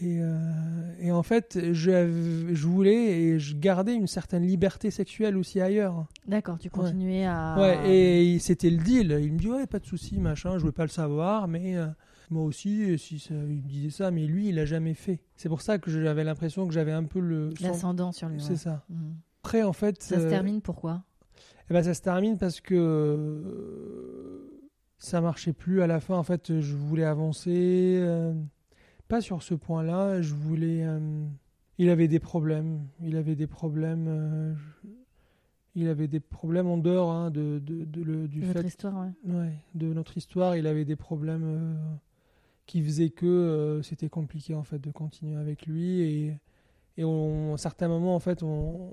Et, euh, et en fait, je, je voulais et je gardais une certaine liberté sexuelle aussi ailleurs. D'accord, tu continuais à. Ouais, et c'était le deal. Il me dit ouais, pas de souci, machin. Je voulais pas le savoir, mais euh, moi aussi, si ça- il me disait ça, mais lui, il a jamais fait. C'est pour ça que j'avais l'impression que j'avais un peu le. L'ascendant sur lui. C'est ouais. ça. Mhm. Après, en fait, Ça se euh, termine pourquoi eh ben, ça se termine parce que euh, ça marchait plus à la fin. En fait, je voulais avancer. euh, pas sur ce point-là. Je voulais. euh, il avait des problèmes. Il avait des problèmes. euh, je- il avait des problèmes en dehors hein, de, de- de le- du fait histoire, ouais. ouais, de notre histoire. Il avait des problèmes qui faisaient que c'était compliqué en fait de continuer avec lui et et on, à un certain moment en fait on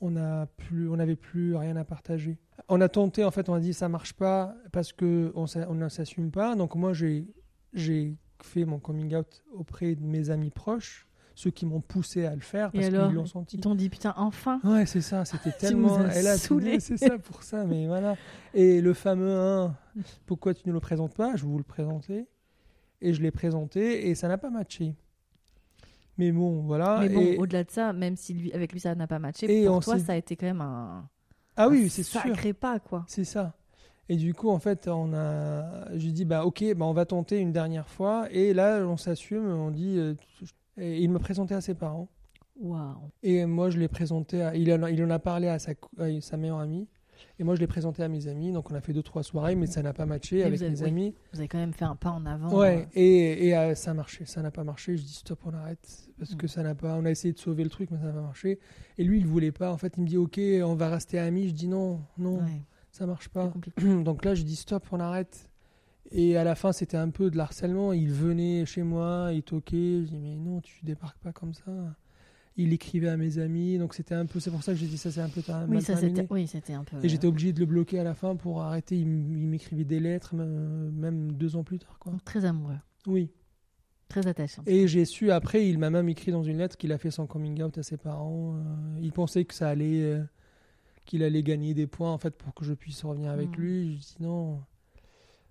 on a plus on n'avait plus rien à partager. On a tenté en fait on a dit ça marche pas parce que on ne s'assume pas. Donc moi j'ai j'ai fait mon coming out auprès de mes amis proches, ceux qui m'ont poussé à le faire parce qu'ils l'ont senti. Ils t'ont dit putain, enfin Ouais, c'est ça, c'était tellement. Elle a dit, c'est ça pour ça, mais voilà. Et le fameux 1, pourquoi tu ne le présentes pas? Je vais vous le présenter. Et je l'ai présenté et ça n'a pas matché. Mais bon, voilà. Mais bon, et- au-delà de ça, même si lui, avec lui ça n'a pas matché, Et pour toi ça a été quand même un, Ah oui, c'est sûr. sacré pas quoi. C'est ça. Et du coup, en fait, on a. J'ai dit, bah ok, bah, on va tenter une dernière fois. Et là, on s'assume, on dit. euh, et il me présentait à ses parents. Waouh. Et moi, je l'ai présenté, à, il, en a, il en a parlé à sa, à sa meilleure amie. Et moi, je l'ai présenté à mes amis. Donc, on a fait deux, trois soirées, mais ça n'a pas matché Et avec avez- mes oui. amis. Vous avez quand même fait un pas en avant. Ouais, euh, et, et euh, ça a marché. Ça n'a pas marché. Je dis stop, on arrête. Parce Mm. que ça n'a pas. On a essayé de sauver le truc, mais ça n'a pas marché. Et lui, il voulait pas. En fait, il me dit ok, on va rester amis. Je dis non, non, ouais, ça marche pas. Donc là, je dis stop, on arrête. Et à la fin, c'était un peu de l'harcèlement. Il venait chez moi, il toquait. Je dis mais non, tu débarques pas comme ça. Il écrivait à mes amis, donc c'était un peu. C'est pour ça que j'ai dit ça, c'est un peu Oui, mal ça terminé. c'était oui, c'était un peu. Et j'étais obligé de le bloquer à la fin pour arrêter. Il m'écrivait des lettres, même, deux ans plus tard, quoi. euh, très amoureux, Oui. très attachant. Et j'ai su après, il m'a même écrit dans une lettre qu'il a fait son coming out à ses parents. Euh, il pensait que ça allait, euh, qu'il allait gagner des points en fait pour que je puisse revenir avec Mhm. lui. Je dis non.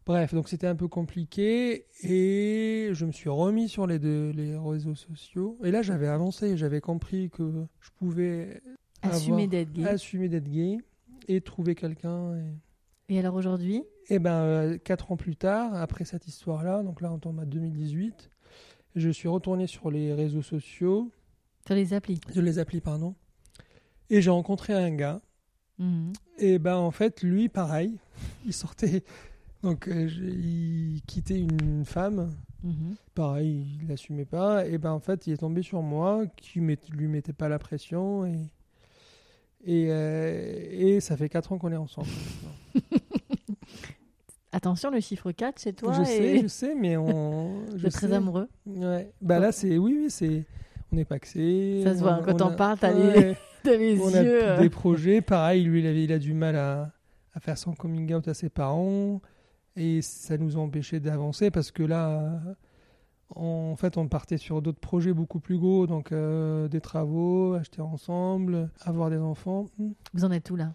Bref, donc c'était un peu compliqué et je me suis remis sur les deux les réseaux sociaux. Et là, j'avais avancé, j'avais compris que je pouvais Assumer d'être gay. assumer d'être gay et trouver quelqu'un. Et... Et alors aujourd'hui, Et ben, euh, quatre ans plus tard, après cette histoire-là, donc là on tombe à 2018, je suis retourné sur les réseaux sociaux, sur les applis. sur les applis, pardon, et j'ai rencontré un gars. Mhm. Et ben en fait, lui, pareil, il sortait, donc euh, il quittait une femme, Mhm. pareil, il l'assumait pas, et ben en fait, il est tombé sur moi, qui met, lui mettait pas la pression, et, et, euh, et ça fait quatre ans qu'on est ensemble. Attention, le chiffre 4 chez toi je et sais, je sais, mais on. je êtes très sais. amoureux. Ouais. Bah là, c'est. Oui, oui, c'est. On est paxé. Ça se voit, on- quand on t'en a- parles, t'as les- Ouais, T'as les On a yeux. euh, des projets. Pareil, lui, il, avait, il a du mal à, à faire son coming out à ses parents. Et ça nous a empêché d'avancer parce que là, en fait, on partait sur d'autres projets beaucoup plus gros. Donc, euh, des travaux, acheter ensemble, avoir des enfants. Hmm. Vous en êtes où là?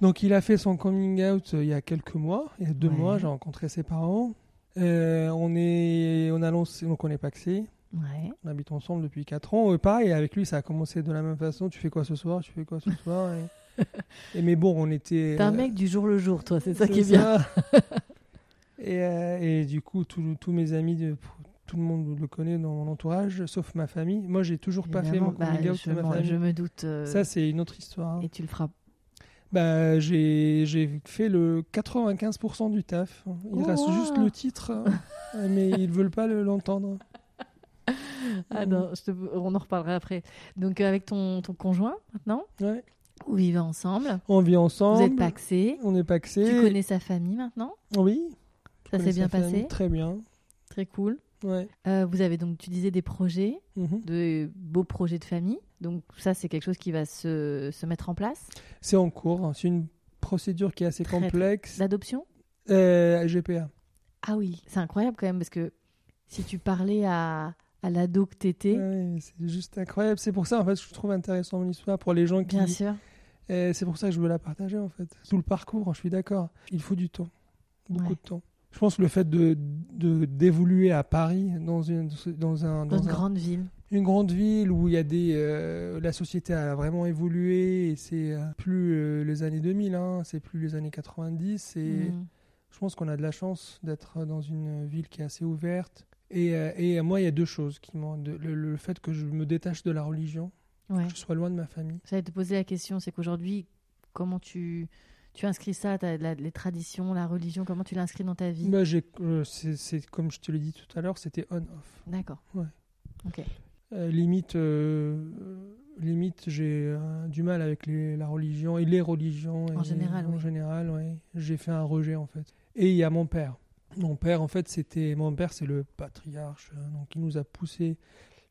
Donc il a fait son coming out euh, il y a quelques mois, il y a deux Ouais. mois, j'ai rencontré ses parents. Euh, on est, on a lancé, donc on est paxé, Ouais. on habite ensemble depuis quatre ans. Euh, pareil, avec lui, ça a commencé de la même façon. Tu fais quoi ce soir? Tu fais quoi ce soir? Et... et mais bon, on était. T'es un euh, mec du jour le jour, toi, c'est ça qui est bien. et, euh, et du coup, tous mes amis, de, tout le monde le connaît dans mon entourage, sauf ma famille. Moi, j'ai toujours pas fait mon bah, coming out je, de ma m'en- famille. je me doute. euh, Ça, c'est une autre histoire. hein. et tu le feras. Bah, j'ai fait le 95% du taf. Il Oh. reste juste le titre, hein, mais ils veulent pas le- l'entendre. Ah non, je te- on en reparlera après. Donc avec ton, ton conjoint maintenant, Ouais. Vous vivez ensemble, On vit ensemble. vous êtes paxés, On est paxé. tu connais sa famille maintenant, Oui. ça s'est bien famille passé, Très bien. très cool. Ouais. Euh, vous avez donc, tu disais des projets, Mhm. de beaux projets de famille. Donc ça, c'est quelque chose qui va se, se mettre en place? C'est en cours. C'est une procédure qui est assez Très, complexe. L'adoption Euh, GPA. Ah oui, c'est incroyable quand même parce que si tu parlais à, à l'ado que t'étais. Ouais, c'est juste incroyable. C'est pour ça, en fait, que je trouve intéressant mon histoire pour les gens qui. Bien sûr. Et c'est pour ça que je veux la partager, en fait. Tout le parcours, je suis d'accord. Il faut du temps. Beaucoup Ouais. de temps. Je pense que le fait de de- d'évoluer à Paris, dans une, dans un, Dans une un- grande ville. une grande ville où il y a des euh, la société a vraiment évolué et c'est euh, plus euh, les années 2000 hein, c'est plus les années 90 et Mhm. je pense qu'on a de la chance d'être dans une ville qui est assez ouverte et, et moi il y a deux choses qui m'ont le, le fait que je me détache de la religion Ouais. que je sois loin de ma famille J'allais te poser la question, c'est qu'aujourd'hui, comment tu, tu inscris ça, la- les traditions, la religion, comment tu l'inscris dans ta vie Bah, euh, c'est comme je te l'ai dit tout à l'heure c'était on off D'accord. Ouais. Ok. Euh, limite, euh, limite j'ai euh, du mal avec les, la religion et les religions. En et- général, En oui. général, ouais. J'ai fait un rejet en fait. Et il y a mon père. Mon père, en fait, c'était mon père, c'est le patriarche. Donc, il nous a poussé.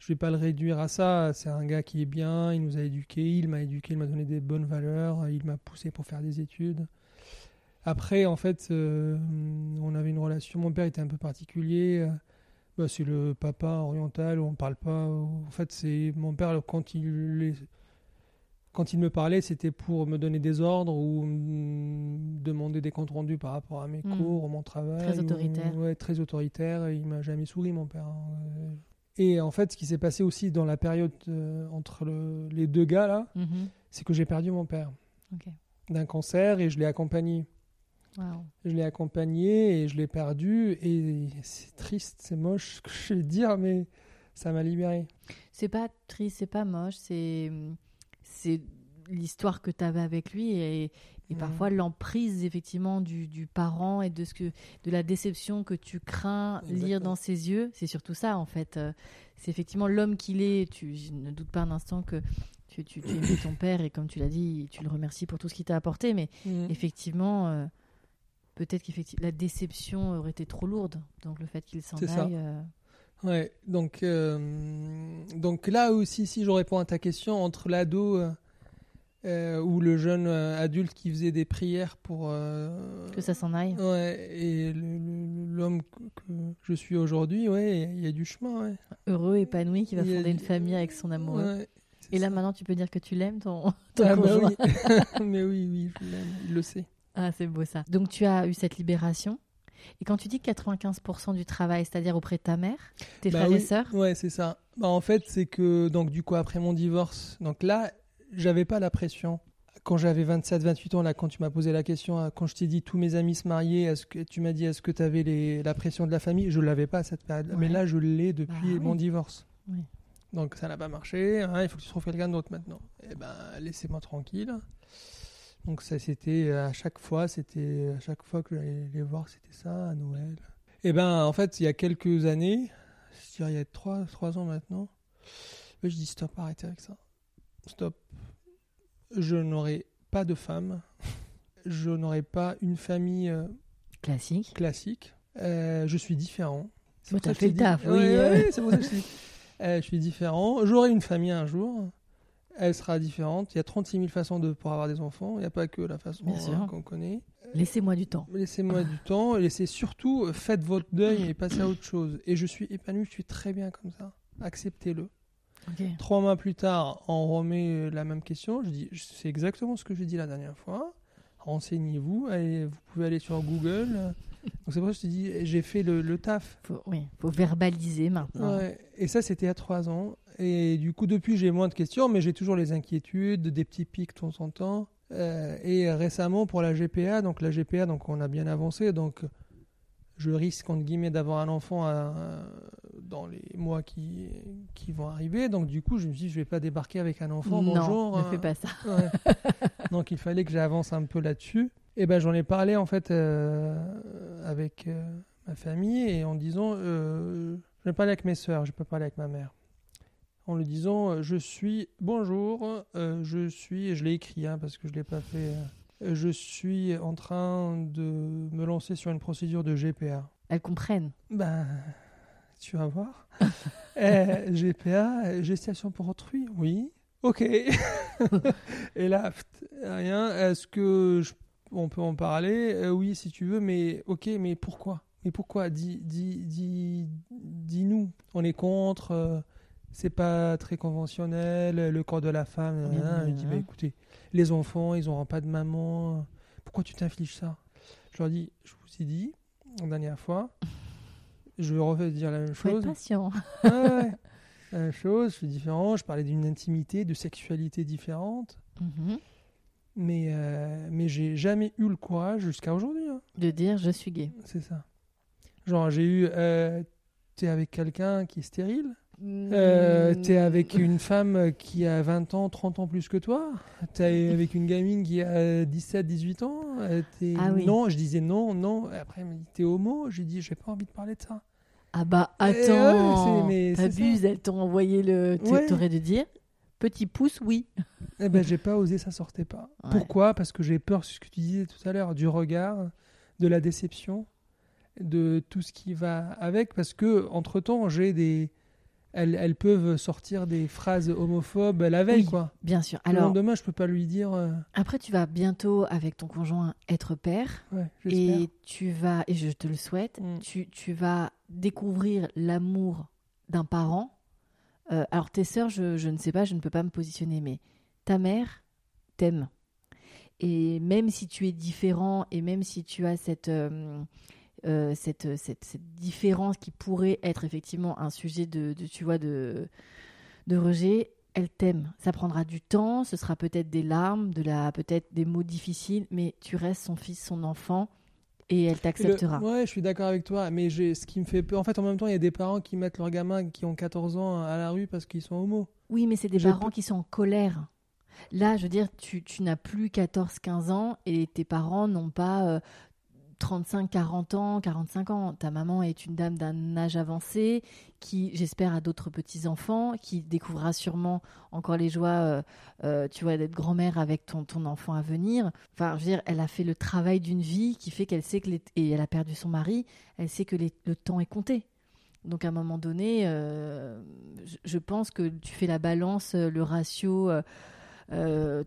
Je vais pas le réduire à ça. C'est un gars qui est bien. Il nous a éduqués. Il m'a éduqué. Il m'a donné des bonnes valeurs. Il m'a poussé pour faire des études. Après, en fait, euh, on avait une relation. Mon père était un peu particulier. euh, bah, c'est le papa oriental, on ne parle pas. En fait, c'est mon père, quand il, est- quand il me parlait, c'était pour me donner des ordres ou me demander des comptes rendus par rapport à mes Mm. cours, mon travail. Très ou- autoritaire. ouais, très autoritaire. Il m'a jamais souri, mon père. Et en fait, ce qui s'est passé aussi dans la période euh, entre le- les deux gars, là, Mhm. c'est que j'ai perdu mon père d'un cancer et je l'ai accompagné. Je l'ai accompagné et je l'ai perdu. Et c'est triste, c'est moche ce que je vais dire, mais ça m'a libéré. C'est pas triste, c'est pas moche, c'est c'est l'histoire que tu avais avec lui et, et Mhm. parfois l'emprise effectivement du, du parent et de ce que de la déception que tu crains lire dans ses yeux. C'est surtout ça en fait. Euh, C'est effectivement l'homme qu'il est. Tu je ne doute pas un instant que tu, tu, tu ton père et comme tu l'as dit, tu le remercies pour tout ce qu'il t'a apporté. Mais effectivement, euh, peut-être que la déception aurait été trop lourde. Donc le fait qu'il s'en aille. euh, Ouais, donc, euh, donc là aussi, si je réponds à ta question, entre l'ado euh, ou le jeune euh, adulte qui faisait des prières pour. euh, que ça s'en aille. Ouais, et l'homme que, je suis aujourd'hui, ouais, il y a du chemin, ouais. Heureux, épanoui, qui va fonder une famille avec son amoureux. Ouais, Et là maintenant, tu peux dire que tu l'aimes, ton, ton Ah bah conjoint. oui. Mais oui, oui, je l'aime, il le sait. Ah, c'est beau ça. Donc tu as eu cette libération. Et quand tu dis 95% du travail, c'est-à-dire auprès de ta mère, tes Bah frères oui, et sœurs, Ouais, c'est ça. Bah, en fait, c'est que, donc, du coup, après mon divorce, donc là, j'avais pas la pression. Quand j'avais 27, 28 ans, là, quand tu m'as posé la question, hein, quand je t'ai dit tous mes amis se mariaient, est-ce que tu m'as dit est-ce que tu avais les, la pression de la famille? Je l'avais pas à cette période. Ouais. Mais là, je l'ai depuis Bah mon oui. divorce. Oui. Donc, ça n'a pas marché. hein, il faut que tu trouves quelqu'un d'autre maintenant. Eh ben, laissez-moi tranquille. Donc, ça, c'était à chaque fois, c'était à chaque fois que j'allais les voir, c'était ça, à Noël. Eh ben, en fait, il y a quelques années, je dirais il y a trois, trois ans maintenant, je dis stop, arrêtez avec ça. Stop. Je n'aurai pas de femme. Je n'aurai pas une famille euh, classique. classique. Euh, je suis différent. C'est pour ça que taf, oui, ouais, ouais, c'est pour ça que je. Euh, je suis différent. J'aurai une famille un jour. Elle sera différente. Il y a 36 000 façons de, pour avoir des enfants. Il n'y a pas que la façon qu'on connaît. Laissez-moi du temps. Laissez-moi du temps. Laissez surtout, faites votre deuil et passez à autre chose. Et je suis épanoui, je suis très bien comme ça. Acceptez-le. Trois mois plus tard, on remet euh, la même question. Je dis, c'est exactement ce que j'ai dit la dernière fois. Renseignez-vous. Vous pouvez aller sur Google. Donc c'est pour ça que je te dis, j'ai fait le, le taf. Faut, oui, faut verbaliser maintenant. Ouais. Et ça, c'était à trois ans. Et du coup, depuis, j'ai moins de questions, mais j'ai toujours les inquiétudes, des petits pics de temps en temps. Euh, et récemment, pour la GPA, donc la GPA, donc on a bien avancé. Donc, je risque, entre guillemets, d'avoir un enfant à- dans les mois qui, qui vont arriver. Donc, du coup, je me suis dit, je vais pas débarquer avec un enfant. non, bonjour. ne euh, fais pas ça. Ouais. Donc il fallait que j'avance un peu là-dessus. Et ben j'en ai parlé en fait euh, avec euh, ma famille et en disant, euh, je vais parler avec mes sœurs, je peux parler avec ma mère. En lui disant, euh, je suis, bonjour, euh, je suis, et je l'ai écrit hein, parce que je l'ai pas fait. Je suis en train de me lancer sur une procédure de GPA. Elles comprennent. Ben, tu vas voir. GPA, gestation pour autrui, oui. Ok. Et là, rien. Est-ce que je- on peut en parler? Euh, Oui, si tu veux, mais ok, mais pourquoi? Mais pourquoi? Dis, dis, dis, dis-nous. On est contre, euh, c'est pas très conventionnel, le corps de la femme. Je dis, bah, bien. écoutez, les enfants, ils n'auront pas de maman. Pourquoi tu t'infliges ça? Je leur dis, je vous ai dit, la dernière fois, je vais refaire dire la même Faut être chose. patient. Ouais. La même chose, je suis différent, je parlais d'une intimité, de sexualité différente. Mhm. Mais, euh, mais j'ai jamais eu le courage jusqu'à aujourd'hui. hein. De dire je suis gay. C'est ça. Genre, j'ai eu. Euh, T'es avec quelqu'un qui est stérile euh. T'es avec une femme qui a 20 ans, 30 ans plus que toi? T'es avec une gamine qui a 17, 18 ans? Euh, Ah oui. Non, je disais non, non. Après, elle m'a dit T'es homo? J'ai dit J'ai pas envie de parler de ça. Ah bah attends, c'est t'abuses, elles t'ont envoyé le... tu- Ouais. T'aurais dû dire petit pouce, oui. Eh ben, j'ai pas osé, ça sortait pas. Ouais. Pourquoi? Parce que j'ai peur, c'est ce que tu disais tout à l'heure, du regard, de la déception, de tout ce qui va avec. Parce que, entre-temps, j'ai des. Elles, elles peuvent sortir des phrases homophobes la veille, Oui, quoi. Bien sûr. Le Alors, lendemain, je peux pas lui dire. euh, après, tu vas bientôt, avec ton conjoint, être père. ouais. Et tu vas, et je te le souhaite, Mm. tu, tu vas découvrir l'amour d'un parent. Euh, alors, tes sœurs, je, je ne sais pas, je ne peux pas me positionner, mais ta mère t'aime. Et même si tu es différent, et même si tu as cette, euh, euh, cette, cette, cette différence qui pourrait être effectivement un sujet de, de, tu vois, de, de rejet, elle t'aime. Ça prendra du temps, ce sera peut-être des larmes, de la, peut-être des mots difficiles, mais tu restes son fils, son enfant, et elle Le- t'acceptera. Ouais, je suis d'accord avec toi, mais j'ai ce qui me fait peur. En fait, en même temps, il y a des parents qui mettent leurs gamins qui ont 14 ans à la rue parce qu'ils sont homos. Oui, mais c'est des parents qui sont en colère. Là, je veux dire, tu, tu n'as plus 14-15 ans et tes parents n'ont pas euh, 35, 40 ans, 45 ans. Ta maman est une dame d'un âge avancé qui, j'espère, a d'autres petits-enfants, qui découvrira sûrement encore les joies, euh, euh, tu vois, d'être grand-mère avec ton, ton enfant à venir. Enfin, je veux dire, elle a fait le travail d'une vie qui fait qu'elle sait que... Et elle a perdu son mari, elle sait que le temps est compté. Donc à un moment donné, euh, je, pense que tu fais la balance, le ratio,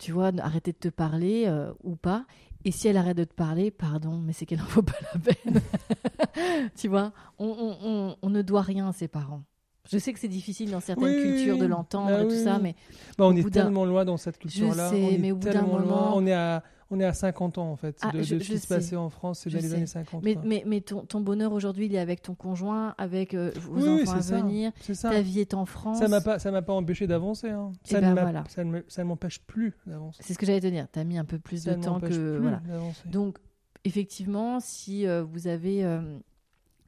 tu vois, arrêter de te parler ou pas. Et si elle arrête de te parler, pardon, mais c'est qu'elle n'en vaut pas la peine. tu vois, on, on- on- on ne doit rien à ses parents. Je sais que c'est difficile dans certaines Oui, cultures de l'entendre Bah et tout oui, ça, mais Bah, on est tellement loin dans cette culture-là. sais, on est mais au bout d'un loin. moment- On est à, on est à 50 ans en fait Ah, de, de je- ce je qui se passait en France dans les années 50. mais, mais, mais ton, ton bonheur aujourd'hui, il est avec ton conjoint, avec euh, vos Oui, enfants à ça. venir. Ça. Ta vie est en France. Ça m'a pas, ça m'a pas empêché d'avancer. hein. Eh Ça ben voilà. ça ne me- ça ne m'empêche plus d'avancer. C'est ce que j'allais te dire. Tu as mis un peu plus de temps que. Voilà. Donc, effectivement, si euh, vous avez euh,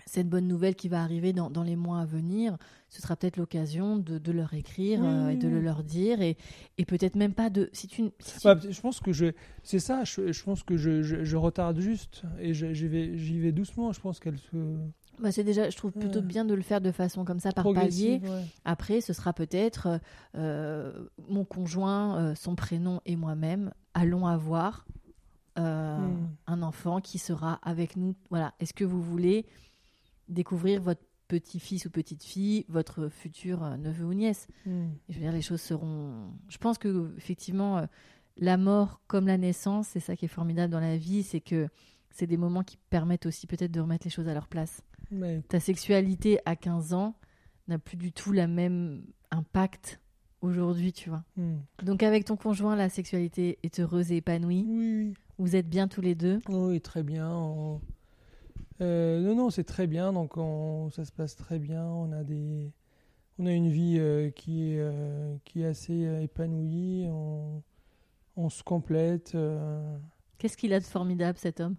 cette bonne nouvelle qui va arriver dans, dans les mois à venir, ce sera peut-être l'occasion de, de leur écrire Oui, euh, et de le leur dire. Et, et peut-être même pas de. Si tu, si tu- Bah, je pense que je, c'est ça. Je, je pense que je, je, je retarde juste et j'y vais, j'y vais doucement. Je pense qu'elle se bah, c'est déjà, je trouve plutôt bien de le faire de façon comme ça, par palier. ouais. Après, ce sera peut-être euh, euh, mon conjoint, euh, son prénom et moi-même allons avoir euh, Hmm. un enfant qui sera avec nous. Voilà. Est-ce que vous voulez découvrir votre petit-fils ou petite-fille, votre futur euh, neveu ou nièce Hmm. Je veux dire, les choses seront. Je pense que effectivement, euh, la mort comme la naissance, c'est ça qui est formidable dans la vie, c'est que c'est des moments qui permettent aussi peut-être de remettre les choses à leur place. Ta sexualité à 15 ans n'a plus du tout la même impact aujourd'hui, tu vois. hmm. Donc avec ton conjoint, la sexualité est heureuse et épanouie. oui, oui. Vous êtes bien tous les deux. Oui, très bien. on- Euh, non, non, c'est très bien. Donc, on- ça se passe très bien. On a des, on a une vie euh, qui est, euh, qui est assez épanouie. On, on se complète. Qu'est-ce qu'il a de formidable cet homme?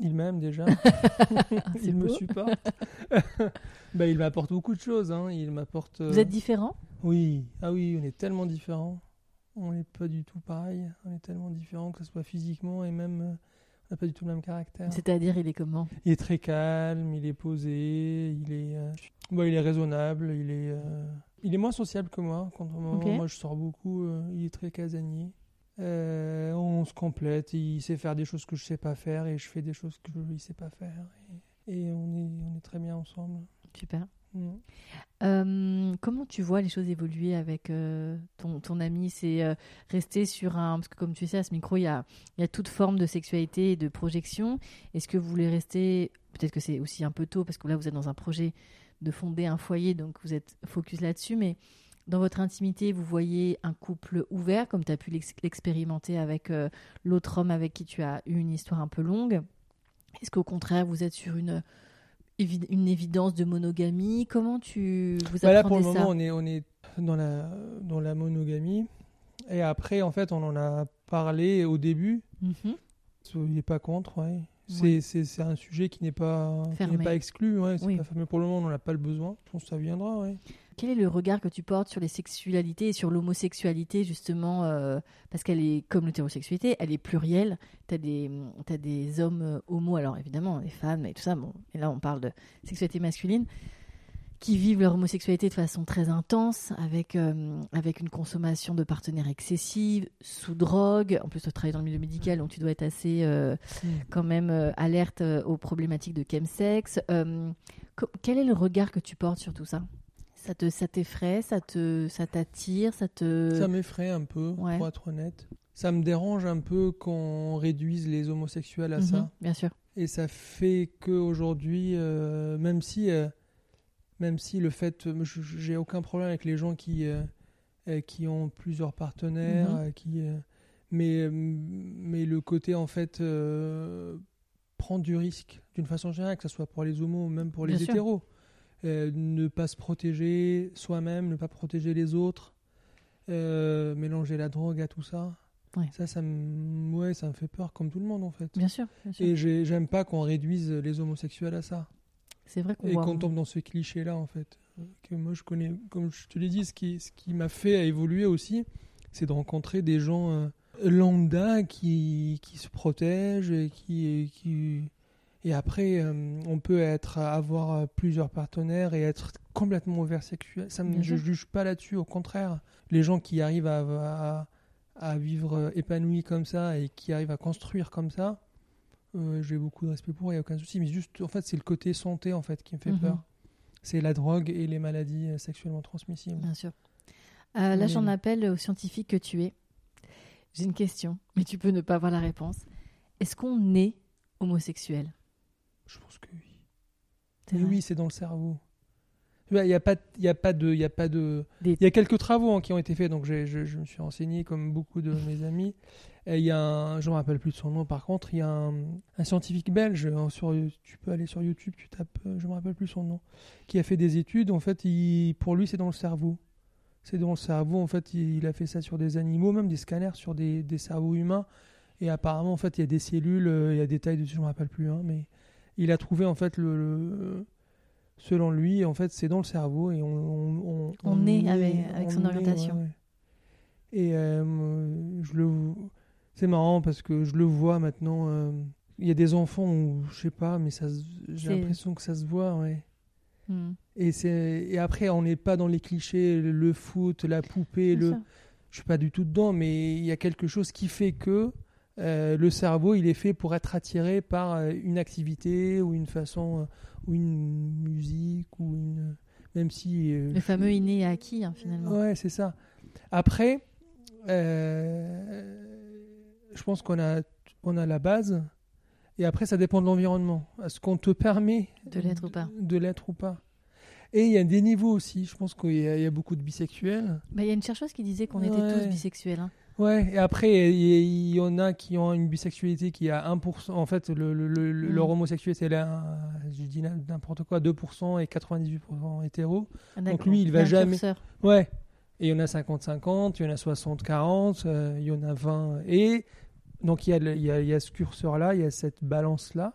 Il m'aime déjà. Il me supporte. bah, il m'apporte beaucoup de choses. hein. Il m'apporte. Vous êtes différents Oui, ah oui, on est tellement différents. On n'est pas du tout pareil. On est tellement différents que ce soit physiquement et même. N'a pas du tout le même caractère. C'est-à-dire, il est comment? Il est très calme, il est posé, il est, euh, bon, il est raisonnable, il est, euh, il est moins sociable que moi. Contrairement Ok. moi, je sors beaucoup. euh, il est très casanier. On se complète. Il sait faire des choses que je sais pas faire et je fais des choses que lui sait pas faire. Et, et on est, on est très bien ensemble. Super. Mm. Euh, comment tu vois les choses évoluer avec euh, ton, ton ami? C'est euh, rester sur un... Parce que comme tu sais, à ce micro, il y a, il y a toute forme de sexualité et de projection. Est-ce que vous voulez rester... Peut-être que c'est aussi un peu tôt, parce que là, vous êtes dans un projet de fonder un foyer, donc vous êtes focus là-dessus, mais dans votre intimité, vous voyez un couple ouvert, comme tu as pu l'ex- l'expérimenter avec l'autre homme avec qui tu as eu une histoire un peu longue Est-ce qu'au contraire, vous êtes sur une, une évidence de monogamie? Comment tu vous Bah là, pour le moment, on est, on est dans, la, dans la monogamie. Et après, en fait, on en a parlé au début. Mhm. Il n'est pas contre, ouais. C'est, Ouais. un sujet qui n'est pas, qui pas exclu. Ouais, Oui. pas fermé pour le moment, on n'en a pas le besoin. Je pense que ça viendra, ouais. Quel est le regard que tu portes sur les sexualités et sur l'homosexualité, justement euh, Parce qu'elle est, comme l'hétérosexualité, elle est plurielle. Tu as des, t'as des hommes euh, homo, alors évidemment, des femmes et tout ça. Bon, et là, on parle de sexualité masculine, qui vivent leur homosexualité de façon très intense, avec, euh, avec une consommation de partenaires excessive, sous drogue. En plus, tu travailles dans le milieu médical, donc tu dois être assez. euh, quand même euh, alerte aux problématiques de chemsex. Quel est le regard que tu portes sur tout ça? Ça te, ça t'effraie, ça te, ça t'attire, ça te. Ça m'effraie un peu, Ouais. pour être honnête. Ça me dérange un peu qu'on réduise les homosexuels à Mhm, ça. Bien sûr. Et ça fait qu'aujourd'hui, euh, même si, euh, même si le fait, euh, j'ai aucun problème avec les gens qui, euh, qui ont plusieurs partenaires, Mhm. qui, mais, mais le côté en fait prendre du risque d'une façon générale, que ce soit pour les homos ou même pour les Bien sûr. Euh, ne pas se protéger soi-même, ne pas protéger les autres, euh, mélanger la drogue à tout ça. Ouais. Ça, ça me, ouais, ça me fait peur, comme tout le monde en fait. Bien sûr. bien sûr. Et j'ai- j'aime pas qu'on réduise les homosexuels à ça. C'est vrai qu'on Et qu'on tombe dans ce cliché-là, en fait. Que moi, je connais, comme je te l'ai dit, ce qui, ce qui m'a fait évoluer aussi, c'est de rencontrer des gens euh, lambda qui, qui se protègent et qui. Et, qui... et après, euh, on peut être, avoir euh, plusieurs partenaires et être complètement ouvert sexuel. Ça me, Bien je sûr. juge pas là-dessus, au contraire. Les gens qui arrivent à, à, à vivre euh, épanouis comme ça et qui arrivent à construire comme ça, euh, j'ai beaucoup de respect pour, il n'y a aucun souci. Mais juste, en fait, c'est le côté santé en fait qui me fait Mhm. peur. C'est la drogue et les maladies sexuellement transmissibles. Bien sûr. Euh, là, j'en appelle au scientifique que tu es. J'ai une question, mais tu peux ne pas avoir la réponse. Est-ce qu'on est homosexuel? Je pense que oui. Mais oui, c'est dans le cerveau. Il n'y a pas, il y a pas de, il y a pas de. Des- y a quelques travaux hein, qui ont été faits, donc je, je me suis renseigné comme beaucoup de mes amis. Et il y a un, je me rappelle plus de son nom. Par contre, il y a un, un scientifique belge hein, sur, tu peux aller sur YouTube, tu tapes, euh, je me rappelle plus son nom, qui a fait des études. En fait, il, pour lui, c'est dans le cerveau. C'est dans le cerveau. En fait, il, il a fait ça sur des animaux, même des scanners sur des, des cerveaux humains. Et apparemment, en fait, il y a des cellules, euh, il y a des tailles dessus, je me rappelle plus, hein, mais il a trouvé en fait le, le- selon lui, en fait, c'est dans le cerveau et on on, On est est- avec- avec son est, orientation. ouais, ouais. Et euh, je le, c'est marrant parce que je le vois maintenant. euh, Il y a des enfants où je sais pas, mais ça, j'ai l'impression que ça se voit, ouais. Hmm, Et c'est et après on n'est pas dans les clichés, le, le foot, la poupée, bien le, sûr. je suis pas du tout dedans, mais il y a quelque chose qui fait que euh, le cerveau, il est fait pour être attiré par euh, une activité ou une façon, euh, ou une musique, ou une. Même si. euh, Le fameux inné acquis, hein, finalement. Ouais, c'est ça. Après, euh, je pense qu'on a, on a la base, et après, ça dépend de l'environnement. Est-ce qu'on te permet De l'être ou pas De l'être ou pas. Et il y a des niveaux aussi. Je pense qu'il y, a- il y a beaucoup de bisexuels. Bah, Il y a une chercheuse qui disait qu'on était tous bisexuels. hein. Ouais, et après, il y, y en a qui ont une bisexualité qui a 1%. En fait, le, le- le- le- Mm. leur homosexualité, elle a, je dis n'importe quoi, 2% et 98% hétéro. Ah, d'accord. lui, il va jamais- curseur. Ouais. Et il y en a 50-50, il y en a 60-40, euh, il y en a 20. Et donc, il y a, il y a, il y a ce curseur-là, il y a cette balance-là,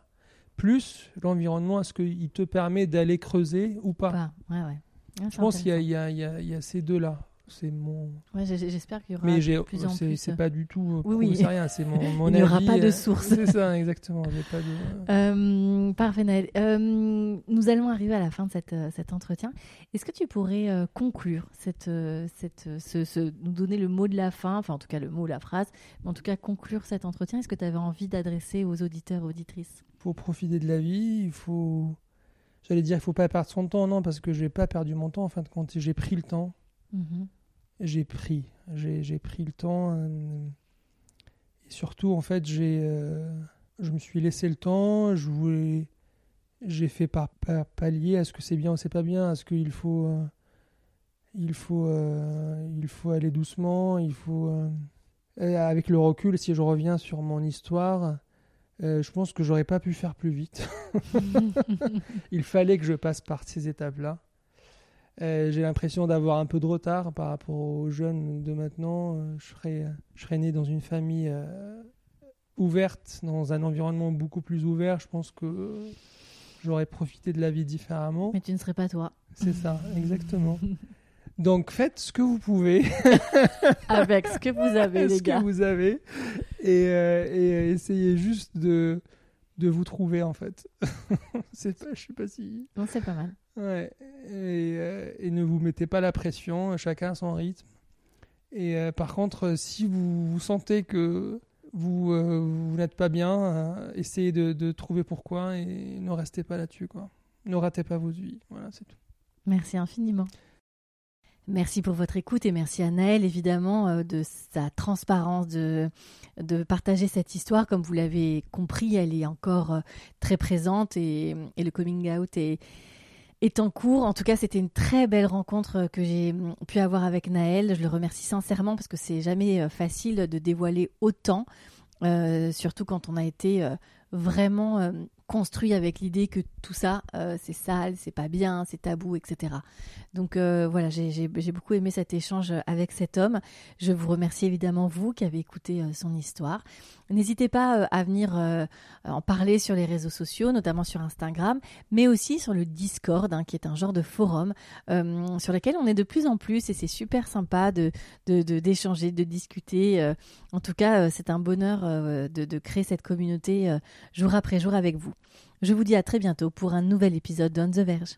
plus l'environnement, est-ce qu'il te permet d'aller creuser ou pas Pas. Ouais, ouais. Ah, Je pense qu'il y y a ces deux-là. C'est mon. Ouais, j'espère qu'il y aura Mais de plus en c'est, plus. c'est pas du tout. euh, Oui, oui. c'est rien, c'est mon, mon Il n'y aura pas de euh, source. C'est ça, exactement. Pas de. Euh, parfait, Naël. Euh, nous allons arriver à la fin de cette, euh, cet entretien. Est-ce que tu pourrais euh, conclure cette, euh, cette, euh, ce, ce- nous donner le mot de la fin, enfin en tout cas le mot, la phrase, mais en tout cas conclure cet entretien Est-ce que tu avais envie d'adresser aux auditeurs et auditrices? Faut profiter de la vie, il faut, j'allais dire il faut pas perdre son temps, non, parce que j'ai pas perdu mon temps. En fin de compte, j'ai pris le temps. Mhm. J'ai pris, j'ai pris le temps. euh, et surtout, en fait, j'ai, euh, je me suis laissé le temps. J'ai fait par, par palier. Est-ce que c'est bien ou c'est pas bien Est-ce qu'il faut, euh, il faut, il faut aller doucement Il faut, avec le recul, si je reviens sur mon histoire, je pense que j'aurais pas pu faire plus vite. il fallait que je passe par ces étapes-là. Euh, J'ai l'impression d'avoir un peu de retard par rapport aux jeunes de maintenant. Euh, je, serais, je serais né dans une famille euh, ouverte, dans un environnement beaucoup plus ouvert. Je pense que j'aurais profité de la vie différemment. Mais tu ne serais pas toi. C'est ça, exactement. Donc faites ce que vous pouvez, Avec ce que vous avez, les ce gars. que vous avez, et, et essayez juste de, de vous trouver en fait. C'est pas, je sais pas si. Non, c'est pas mal. Euh, et ne vous mettez pas la pression, chacun à son rythme. Et euh, par contre, euh, si vous, vous sentez que vous, n'êtes pas bien, essayez de, trouver pourquoi et ne restez pas là-dessus. Ne ratez pas votre vie. Voilà, c'est tout. Merci infiniment. Merci pour votre écoute et merci à Naël évidemment de sa transparence, de, partager cette histoire. Comme vous l'avez compris, elle est encore très présente et le coming out est, est en cours. En tout cas, c'était une très belle rencontre euh, que j'ai mm, pu avoir avec Naël. Je le remercie sincèrement parce que c'est jamais euh, facile de dévoiler autant, euh, surtout quand on a été vraiment construit avec l'idée que tout ça, euh, c'est sale, c'est pas bien, c'est tabou, etc. Donc euh, voilà, j'ai- beaucoup aimé cet échange avec cet homme. Je vous remercie évidemment vous qui avez écouté euh, son histoire. N'hésitez pas à venir en parler sur les réseaux sociaux, notamment sur Instagram, mais aussi sur le Discord, hein, qui est un genre de forum sur lequel on est de plus en plus et c'est super sympa d'échanger, de, discuter. en tout cas, c'est un bonheur de, de créer cette communauté jour après jour avec vous. Je vous dis à très bientôt pour un nouvel épisode d'On the Verge.